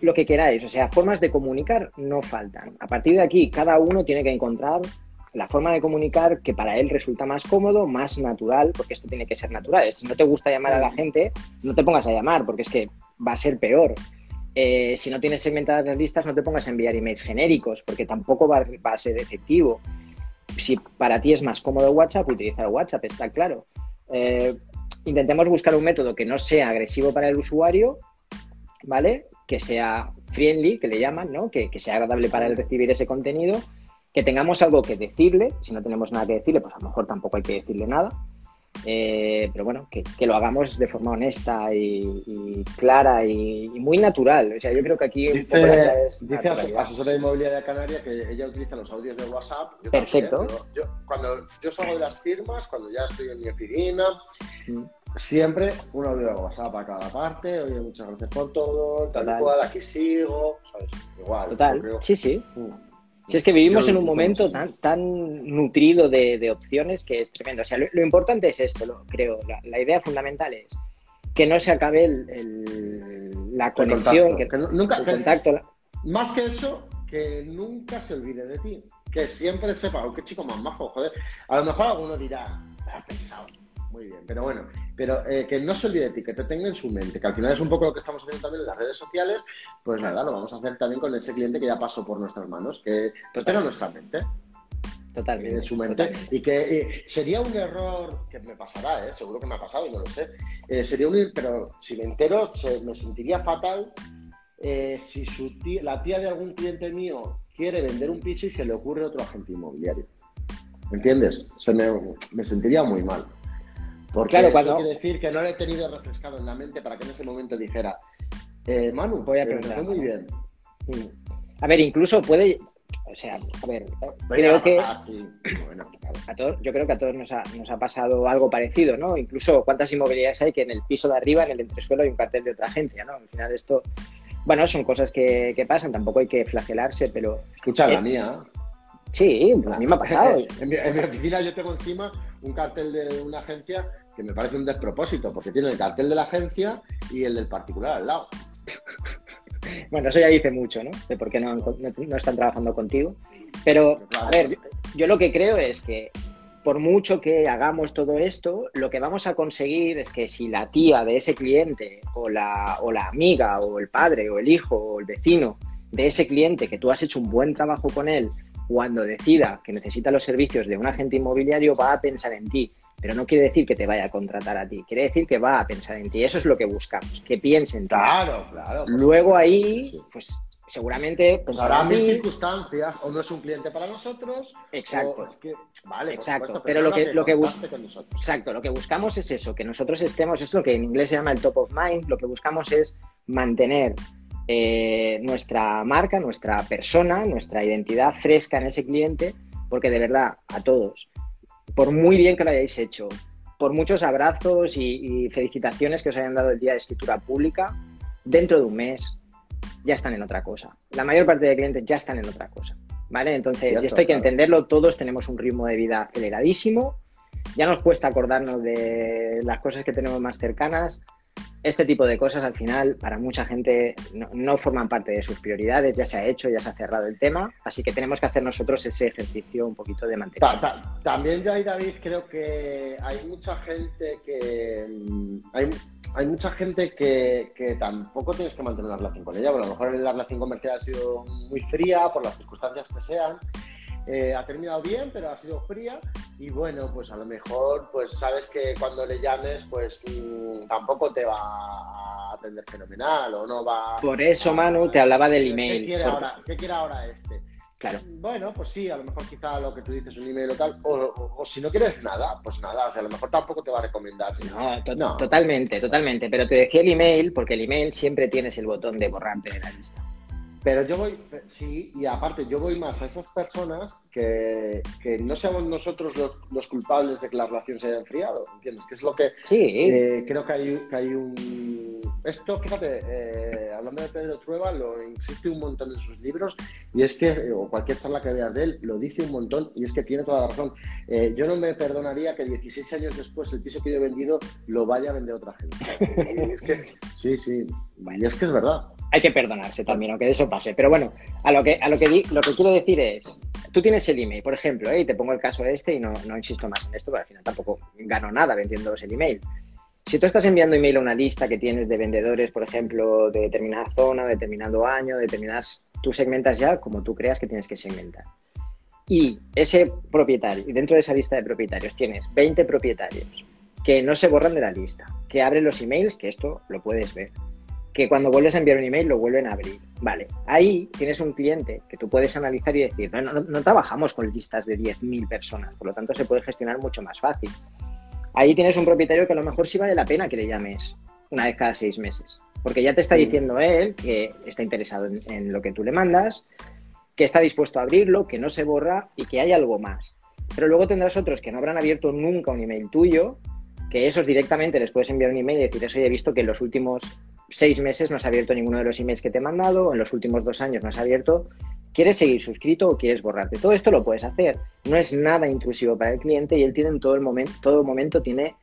lo que queráis. O sea, formas de comunicar no faltan. A partir de aquí, cada uno tiene que encontrar la forma de comunicar que para él resulta más cómodo, más natural, porque esto tiene que ser natural. Si no te gusta llamar a la gente, no te pongas a llamar, porque es que va a ser peor. Eh, si no tienes segmentadas las listas, no te pongas a enviar emails genéricos, porque tampoco va, a ser efectivo. Si para ti es más cómodo WhatsApp, utiliza WhatsApp, está claro. Eh, intentemos buscar un método que no sea agresivo para el usuario, ¿vale? Que sea friendly, que le llaman, ¿no? Que, sea agradable para él recibir ese contenido, que tengamos algo que decirle, si no tenemos nada que decirle, pues a lo mejor tampoco hay que decirle nada, eh, pero bueno, que, lo hagamos de forma honesta y, clara y, muy natural. O sea, yo creo que aquí dice, es dice asesora de inmobiliaria Canaria que ella utiliza los audios de WhatsApp. Perfecto. yo, cuando yo salgo de las firmas, cuando ya estoy en mi oficina, mm. Siempre un audio de WhatsApp a cada parte. Oye, muchas gracias por todo, tal cual, aquí sigo, ¿sabes? Igual. Total. Sí, sí. Mm. Si es que vivimos en un momento tan, tan nutrido de, opciones que es tremendo. O sea, lo, importante es esto, lo, creo. La, idea fundamental es que no se acabe el, la conexión, que, nunca, contacto. más que eso, que nunca se olvide de ti. Que siempre sepa, aunque chico más majo, joder. A lo mejor alguno dirá, ha pensado muy bien. Pero bueno, pero eh, que no se olvide de ti, que te tenga en su mente, que al final es un poco lo que estamos haciendo también en las redes sociales, pues nada, lo vamos a hacer también con ese cliente que ya pasó por nuestras manos, que lo tenga en nuestra mente. Totalmente. En su mente. Y que eh, sería un error, que me pasará, ¿eh? seguro que me ha pasado y no lo sé, eh, sería un pero si me entero, me sentiría fatal si su la tía de algún cliente mío quiere vender un piso y se le ocurre otro agente inmobiliario. ¿Entiendes? Se me, me sentiría muy mal. Porque claro, cuando... quiere decir que no le he tenido refrescado en la mente para que en ese momento dijera, eh, Manu, voy a eh, preguntar. muy bien. A ver, incluso puede, o sea, a ver, creo que a todos, yo creo que a todos nos ha, nos ha, pasado algo parecido, ¿no? Incluso cuántas inmobiliarias hay que en el piso de arriba, en el entresuelo, hay un cartel de otra agencia, ¿no? Al final esto, bueno, son cosas que, que pasan, tampoco hay que flagelarse, pero... Escucha, la mía. Sí, a mí me ha pasado. en, mi, en mi oficina yo tengo encima un cartel de una agencia que me parece un despropósito, porque tiene el cartel de la agencia y el del particular al lado. bueno, eso ya dice mucho, ¿no? De por qué no, no, están trabajando contigo. Pero, a ver, yo, lo que creo es que por mucho que hagamos todo esto, lo que vamos a conseguir es que si la tía de ese cliente o la, o la amiga o el padre o el hijo o el vecino de ese cliente que tú has hecho un buen trabajo con él, cuando decida que necesita los servicios de un agente inmobiliario, va a pensar en ti pero no quiere decir que te vaya a contratar a ti, quiere decir que va a pensar en ti. Eso es lo que buscamos, que piensen. Claro, claro. Luego ahí, pues seguramente pues habrá mil circunstancias o no es un cliente para nosotros exacto es que, vale exacto pero, lo que, lo que exacto lo que buscamos es eso que nosotros estemos es lo que en inglés se llama el top of mind lo que buscamos es mantener eh, nuestra marca nuestra persona nuestra identidad fresca en ese cliente porque de verdad a todos por muy bien que lo hayáis hecho, por muchos abrazos y, felicitaciones que os hayan dado el día de escritura pública, dentro de un mes ya están en otra cosa. La mayor parte de clientes ya están en otra cosa. ¿Vale? Entonces, esto hay que entenderlo, todos tenemos un ritmo de vida aceleradísimo, ya nos cuesta acordarnos de las cosas que tenemos más cercanas, este tipo de cosas al final para mucha gente no, forman parte de sus prioridades, ya se ha hecho, ya se ha cerrado el tema, así que tenemos que hacer nosotros ese ejercicio un poquito de mantenimiento. también yo ahí, David, creo que hay mucha gente que... Mm, hay, hay mucha gente que, que, tampoco tienes que mantener una relación con ella, porque a lo mejor la relación comercial ha sido muy fría por las circunstancias que sean, eh, ha terminado bien, pero ha sido fría y bueno, pues a lo mejor pues sabes que cuando le llames pues mm, tampoco te va a atender fenomenal o no va... Por eso, Manu, te hablaba del email. ¿Qué quiere, ahora, ¿qué quiere ahora este? Claro. Bueno, pues sí, a lo mejor quizá lo que tú dices, un email o tal, o, si no quieres nada, pues nada, o sea, a lo mejor tampoco te va a recomendar. No, no, totalmente, totalmente, pero te decía el email porque el email siempre tienes el botón de borrarte de la lista. Pero yo voy, sí, y aparte yo voy más a esas personas que, que no seamos nosotros los, culpables de que la relación se haya enfriado, ¿entiendes? Que es lo que sí. Eh, creo que hay, que hay un... Esto, fíjate, eh, hablando de Pedro Trueba, lo insiste un montón en sus libros y es que, o cualquier charla que veas de él, lo dice un montón y es que tiene toda la razón. Eh, yo no me perdonaría que 16 años después el piso que yo he vendido lo vaya a vender otra gente. es que, sí, sí, y es que es verdad hay que perdonarse también, aunque de eso pase. Pero bueno, a lo que, a lo que, lo que quiero decir es, tú tienes el email, por ejemplo, ¿eh? y te pongo el caso este y no, no insisto más en esto, porque al final tampoco gano nada vendiendo el email. Si tú estás enviando email a una lista que tienes de vendedores, por ejemplo, de determinada zona, de determinado año, determinadas, tú segmentas ya como tú creas que tienes que segmentar. Y ese propietario, y dentro de esa lista de propietarios tienes 20 propietarios que no se borran de la lista, que abren los emails, que esto lo puedes ver que cuando vuelves a enviar un email lo vuelven a abrir. Vale, ahí tienes un cliente que tú puedes analizar y decir, no, no, trabajamos con listas de 10.000 personas, por lo tanto se puede gestionar mucho más fácil. Ahí tienes un propietario que a lo mejor sí vale la pena que le llames una vez cada seis meses, porque ya te está diciendo él que está interesado en, en lo que tú le mandas, que está dispuesto a abrirlo, que no se borra y que hay algo más. Pero luego tendrás otros que no habrán abierto nunca un email tuyo, que esos directamente les puedes enviar un email y decir, eso ya he visto que en los últimos seis meses no has abierto ninguno de los emails que te he mandado, en los últimos dos años no has abierto, ¿quieres seguir suscrito o quieres borrarte? Todo esto lo puedes hacer. No es nada intrusivo para el cliente y él tiene en todo el momento, todo momento tiene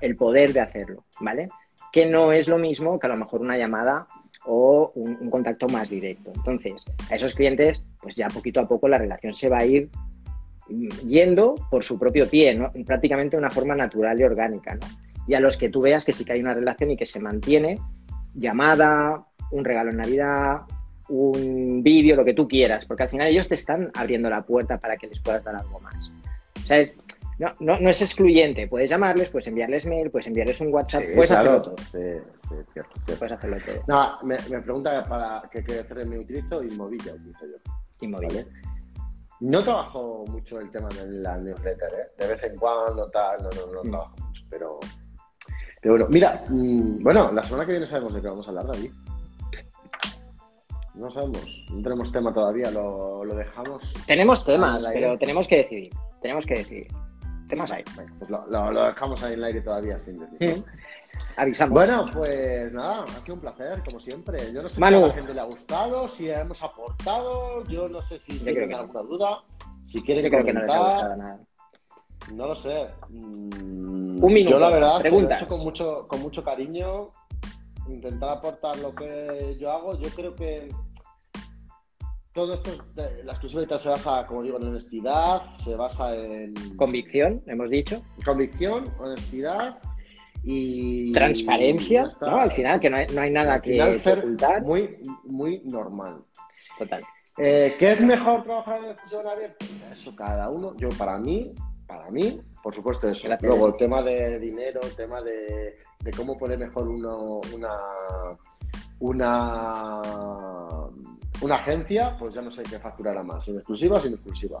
el poder de hacerlo, ¿vale? Que no es lo mismo que a lo mejor una llamada o un, contacto más directo. Entonces, a esos clientes, pues ya poquito a poco la relación se va a ir yendo por su propio pie, ¿no? prácticamente de una forma natural y orgánica. ¿no? Y a los que tú veas que sí que hay una relación y que se mantiene, llamada, un regalo en Navidad, un vídeo, lo que tú quieras, porque al final ellos te están abriendo la puerta para que les puedas dar algo más. O sea, no, no, no, es excluyente, puedes llamarles, puedes enviarles mail, puedes enviarles un WhatsApp, puedes hacerlo todo. Sí, sí, cierto, Puedes hacerlo todo. No, me, me pregunta para qué hacer me utilizo y Movilla utilizo yo. inmobiliario. No trabajo mucho el tema de la newsletter, ¿eh? De vez en cuando, tal, no, no, no Mm. trabajo mucho, pero... Mira, mm, bueno, la semana que viene sabemos de qué vamos a hablar, David. No sabemos, no tenemos tema todavía, lo, lo dejamos. Tenemos temas, pero tenemos que decidir. Tenemos que decidir. Temas hay. Pues lo, lo- lo dejamos ahí en el aire todavía sin decir. Avisamos. Bueno, pues nada, ha sido un placer, como siempre. Yo no sé Manu. si a la gente le ha gustado, si hemos aportado, yo no sé si tienen que no. alguna duda, si quieren Yo creo que no les ha gustado nada. No lo sé. Mm, Un minuto, Yo la verdad, que lo he preguntas. hecho con mucho, con mucho cariño, intentar aportar lo que yo hago. Yo creo que todo esto, de- la exclusividad se basa, como digo, en honestidad, se basa en Convicción, hemos dicho. convicción, honestidad y Transparencia. ¿no? Al final, que no hay, no hay nada Al que, final ser ocultar. muy, muy normal. Total. Eh, ¿Qué es mejor trabajar en exclusión abierta? Eso cada uno, yo para mí, para mí, por supuesto eso. Gracias. Luego el tema de dinero, el tema de, de cómo puede mejor uno una una una agencia, pues ya no sé qué facturará más, sin exclusiva o sin exclusiva.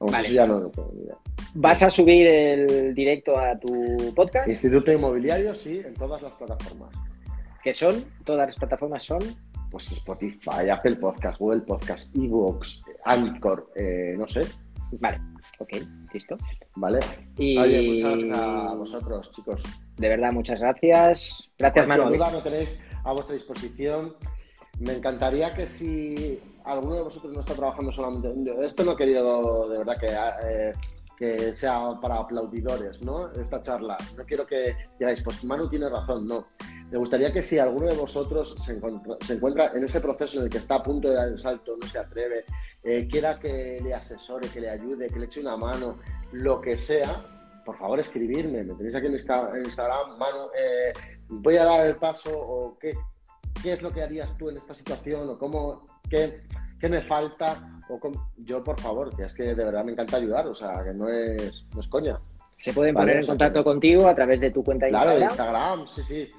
Vamos, Vale. eso ya no lo tengo ni idea. ¿Vas a subir el directo a tu podcast? Instituto Inmobiliario, sí, en todas las plataformas. Que son, todas las plataformas son. Pues Spotify, Apple Podcast, Google Podcast, Evox, Anchor, eh, no sé, Vale, ok, listo. ¿vale? Y Oye, muchas gracias a vosotros, chicos. de verdad, muchas gracias. Gracias, Cualquier Manu. duda me tenéis a vuestra disposición. Me encantaría que si alguno de vosotros no está trabajando solamente... Esto no he querido de verdad que, eh, que sea para aplaudidores, ¿no? Esta charla. No quiero que digáis, pues Manu tiene razón, no. Me gustaría que si alguno de vosotros se encuentra, se encuentra en ese proceso en el que está a punto de dar el salto, no se atreve, eh, quiera que le asesore, que le ayude, que le eche una mano, lo que sea, por favor escribirme. Me tenéis aquí en Insta- en Instagram, Manu, eh, voy a dar el paso o qué, qué es lo que harías tú en esta situación o cómo, qué, qué me falta. O cómo- Yo, por favor, que es que de verdad me encanta ayudar, o sea, que no es, no es coña. Se pueden Vale, poner en contacto que- contigo a través de tu cuenta de Claro, de Instagram. Instagram, sí, sí.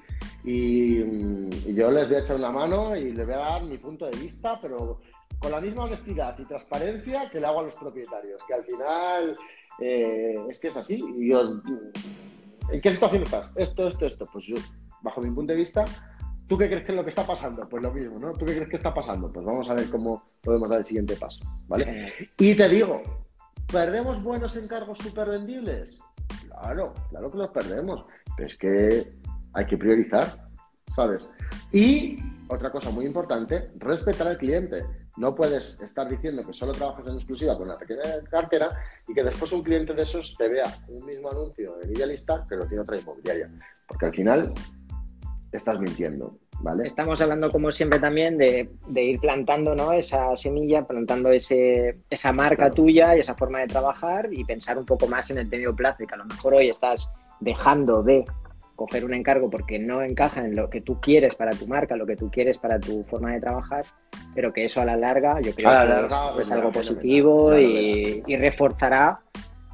Y, y yo les voy a echar una mano y les voy a dar mi punto de vista, pero con la misma honestidad y transparencia que le hago a los propietarios, que al final eh, es que es así. Y yo, ¿En qué situación estás? Esto, esto, esto. Pues yo, bajo mi punto de vista, ¿tú qué crees que es lo que está pasando? Pues lo mismo, ¿no? ¿Tú qué crees que está pasando? Pues vamos a ver cómo podemos dar el siguiente paso, ¿vale? Genial. Y te digo, ¿perdemos buenos encargos súper vendibles? Claro, claro que los perdemos. Pero es que hay que priorizar, ¿sabes? Y otra cosa muy importante, respetar al cliente. No puedes estar diciendo que solo trabajas en exclusiva con una pequeña cartera y que después un cliente de esos te vea un mismo anuncio en Idealista que lo tiene otra inmobiliaria. Porque al final estás mintiendo, ¿vale? Estamos hablando, como siempre, también de, de ir plantando ¿no? esa semilla, plantando ese, esa marca Claro. tuya y esa forma de trabajar y pensar un poco más en el medio plazo que a lo mejor hoy estás dejando de coger un encargo porque no encaja en lo que tú quieres para tu marca, lo que tú quieres para tu forma de trabajar, pero que eso a la larga yo creo la que larga, es, algo positivo y, reforzará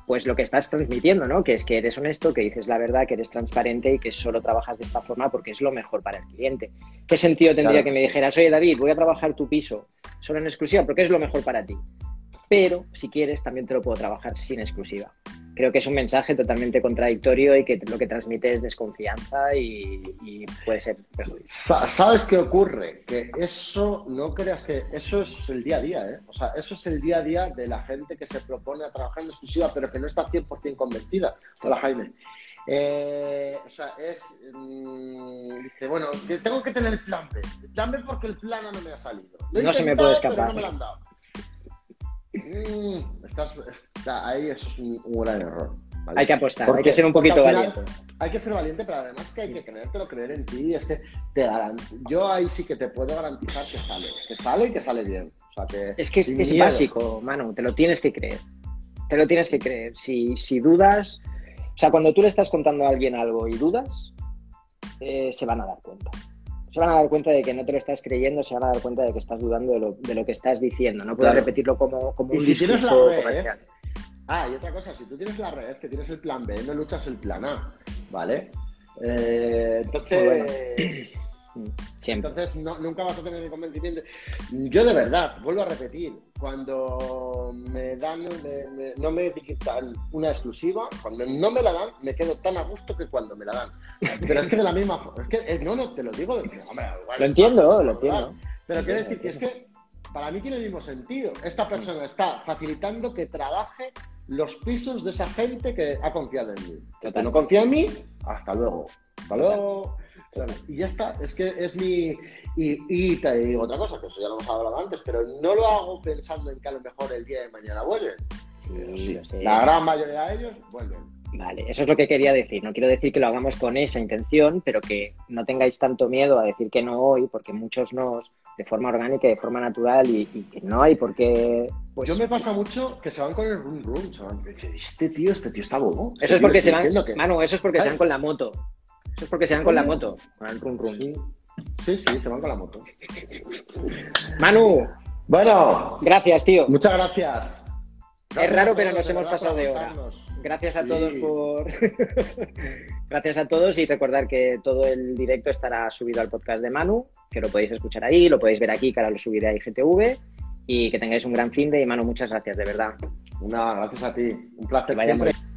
pues lo que estás transmitiendo, ¿no? Que es que eres honesto, que dices la verdad, que eres transparente y que solo trabajas de esta forma porque es lo mejor para el cliente. ¿Qué sentido tendría Claro que que me dijeras, oye David, voy a trabajar tu piso solo en exclusiva porque es lo mejor para ti? Pero si quieres, también te lo puedo trabajar sin exclusiva. Creo que es un mensaje totalmente contradictorio y que lo que transmite es desconfianza y, y puede ser ¿Sabes qué ocurre? Que eso, no creas que eso es el día a día, ¿eh? O sea, eso es el día a día de la gente que se propone a trabajar en exclusiva, pero que no está 100% convencida. Hola, Jaime. Eh, o sea, es. mm, dice, bueno, tengo que tener el plan B. El plan B porque el plan A no me ha salido. Lo he No se me puede pero escapar. no me lo han dado. Mm, estás, está ahí, eso es un, un gran error. ¿vale? Hay que apostar, Porque- hay que ser un poquito final- valiente. hay que ser valiente, pero además que hay que creértelo, creer en ti. Es que te yo ahí sí que te puedo garantizar que sale, que sale y que sale bien. O sea, que Es que es, básico, Manu, te lo tienes que creer. Te lo tienes que creer. Si, si dudas, o sea, cuando tú le estás contando a alguien algo y dudas, eh, se van a dar cuenta. Se van a dar cuenta de que no te lo estás creyendo, se van a dar cuenta de que estás dudando de lo, de lo que estás diciendo. No puedes Claro. repetirlo como, como Y un si discurso red, comercial. Ah, y otra cosa, si tú tienes la red, que tienes el plan B, no luchas el plan A, ¿vale? Eh, entonces, Siempre. Entonces no, nunca vas a tener mi convencimiento. Yo de verdad, vuelvo a repetir, cuando me dan, me- me- no me etiquetan una exclusiva, cuando no me la dan, me quedo tan a gusto que cuando me la dan. Pero es que de la misma forma, es que eh, no, no, te lo digo, de- hombre, igual Lo entiendo, lo entiendo. Pero quiero decir que es que para mí tiene el mismo sentido. Esta persona está facilitando que trabaje los pisos de esa gente que ha confiado en mí. Que no confía en mí, hasta luego. Hasta luego. ¿Sabes? Y ya está, es que es mi. Y, y te digo otra cosa, que eso ya lo hemos hablado antes, pero no lo hago pensando en que a lo mejor el día de mañana vuelven. Sí, sí, la gran mayoría de ellos vuelven. Vale, eso es lo que quería decir. No quiero decir que lo hagamos con esa intención, pero que no tengáis tanto miedo a decir que no hoy, porque muchos no de forma orgánica y de forma natural y, y que no hay por qué. Pues, Yo me pasa mucho que se van con el room room. Se van, este tío, este tío está bobo. Este Eso es porque se van. que- Manu, eso es porque se van con la moto. Eso es porque se van con la moto, con el rum rum. Sí, sí, sí, se van con la moto. Manu, Bueno, gracias, tío. muchas gracias. Es raro, pero nos hemos pasado de hora. Gracias a Sí. todos por. Gracias a todos y recordar que todo el directo estará subido al podcast de Manu, que lo podéis escuchar ahí, lo podéis ver aquí, que ahora lo subiré a IGTV. Y que tengáis un gran fin de y Manu, muchas gracias, de verdad. Una, gracias a ti. Un placer Que.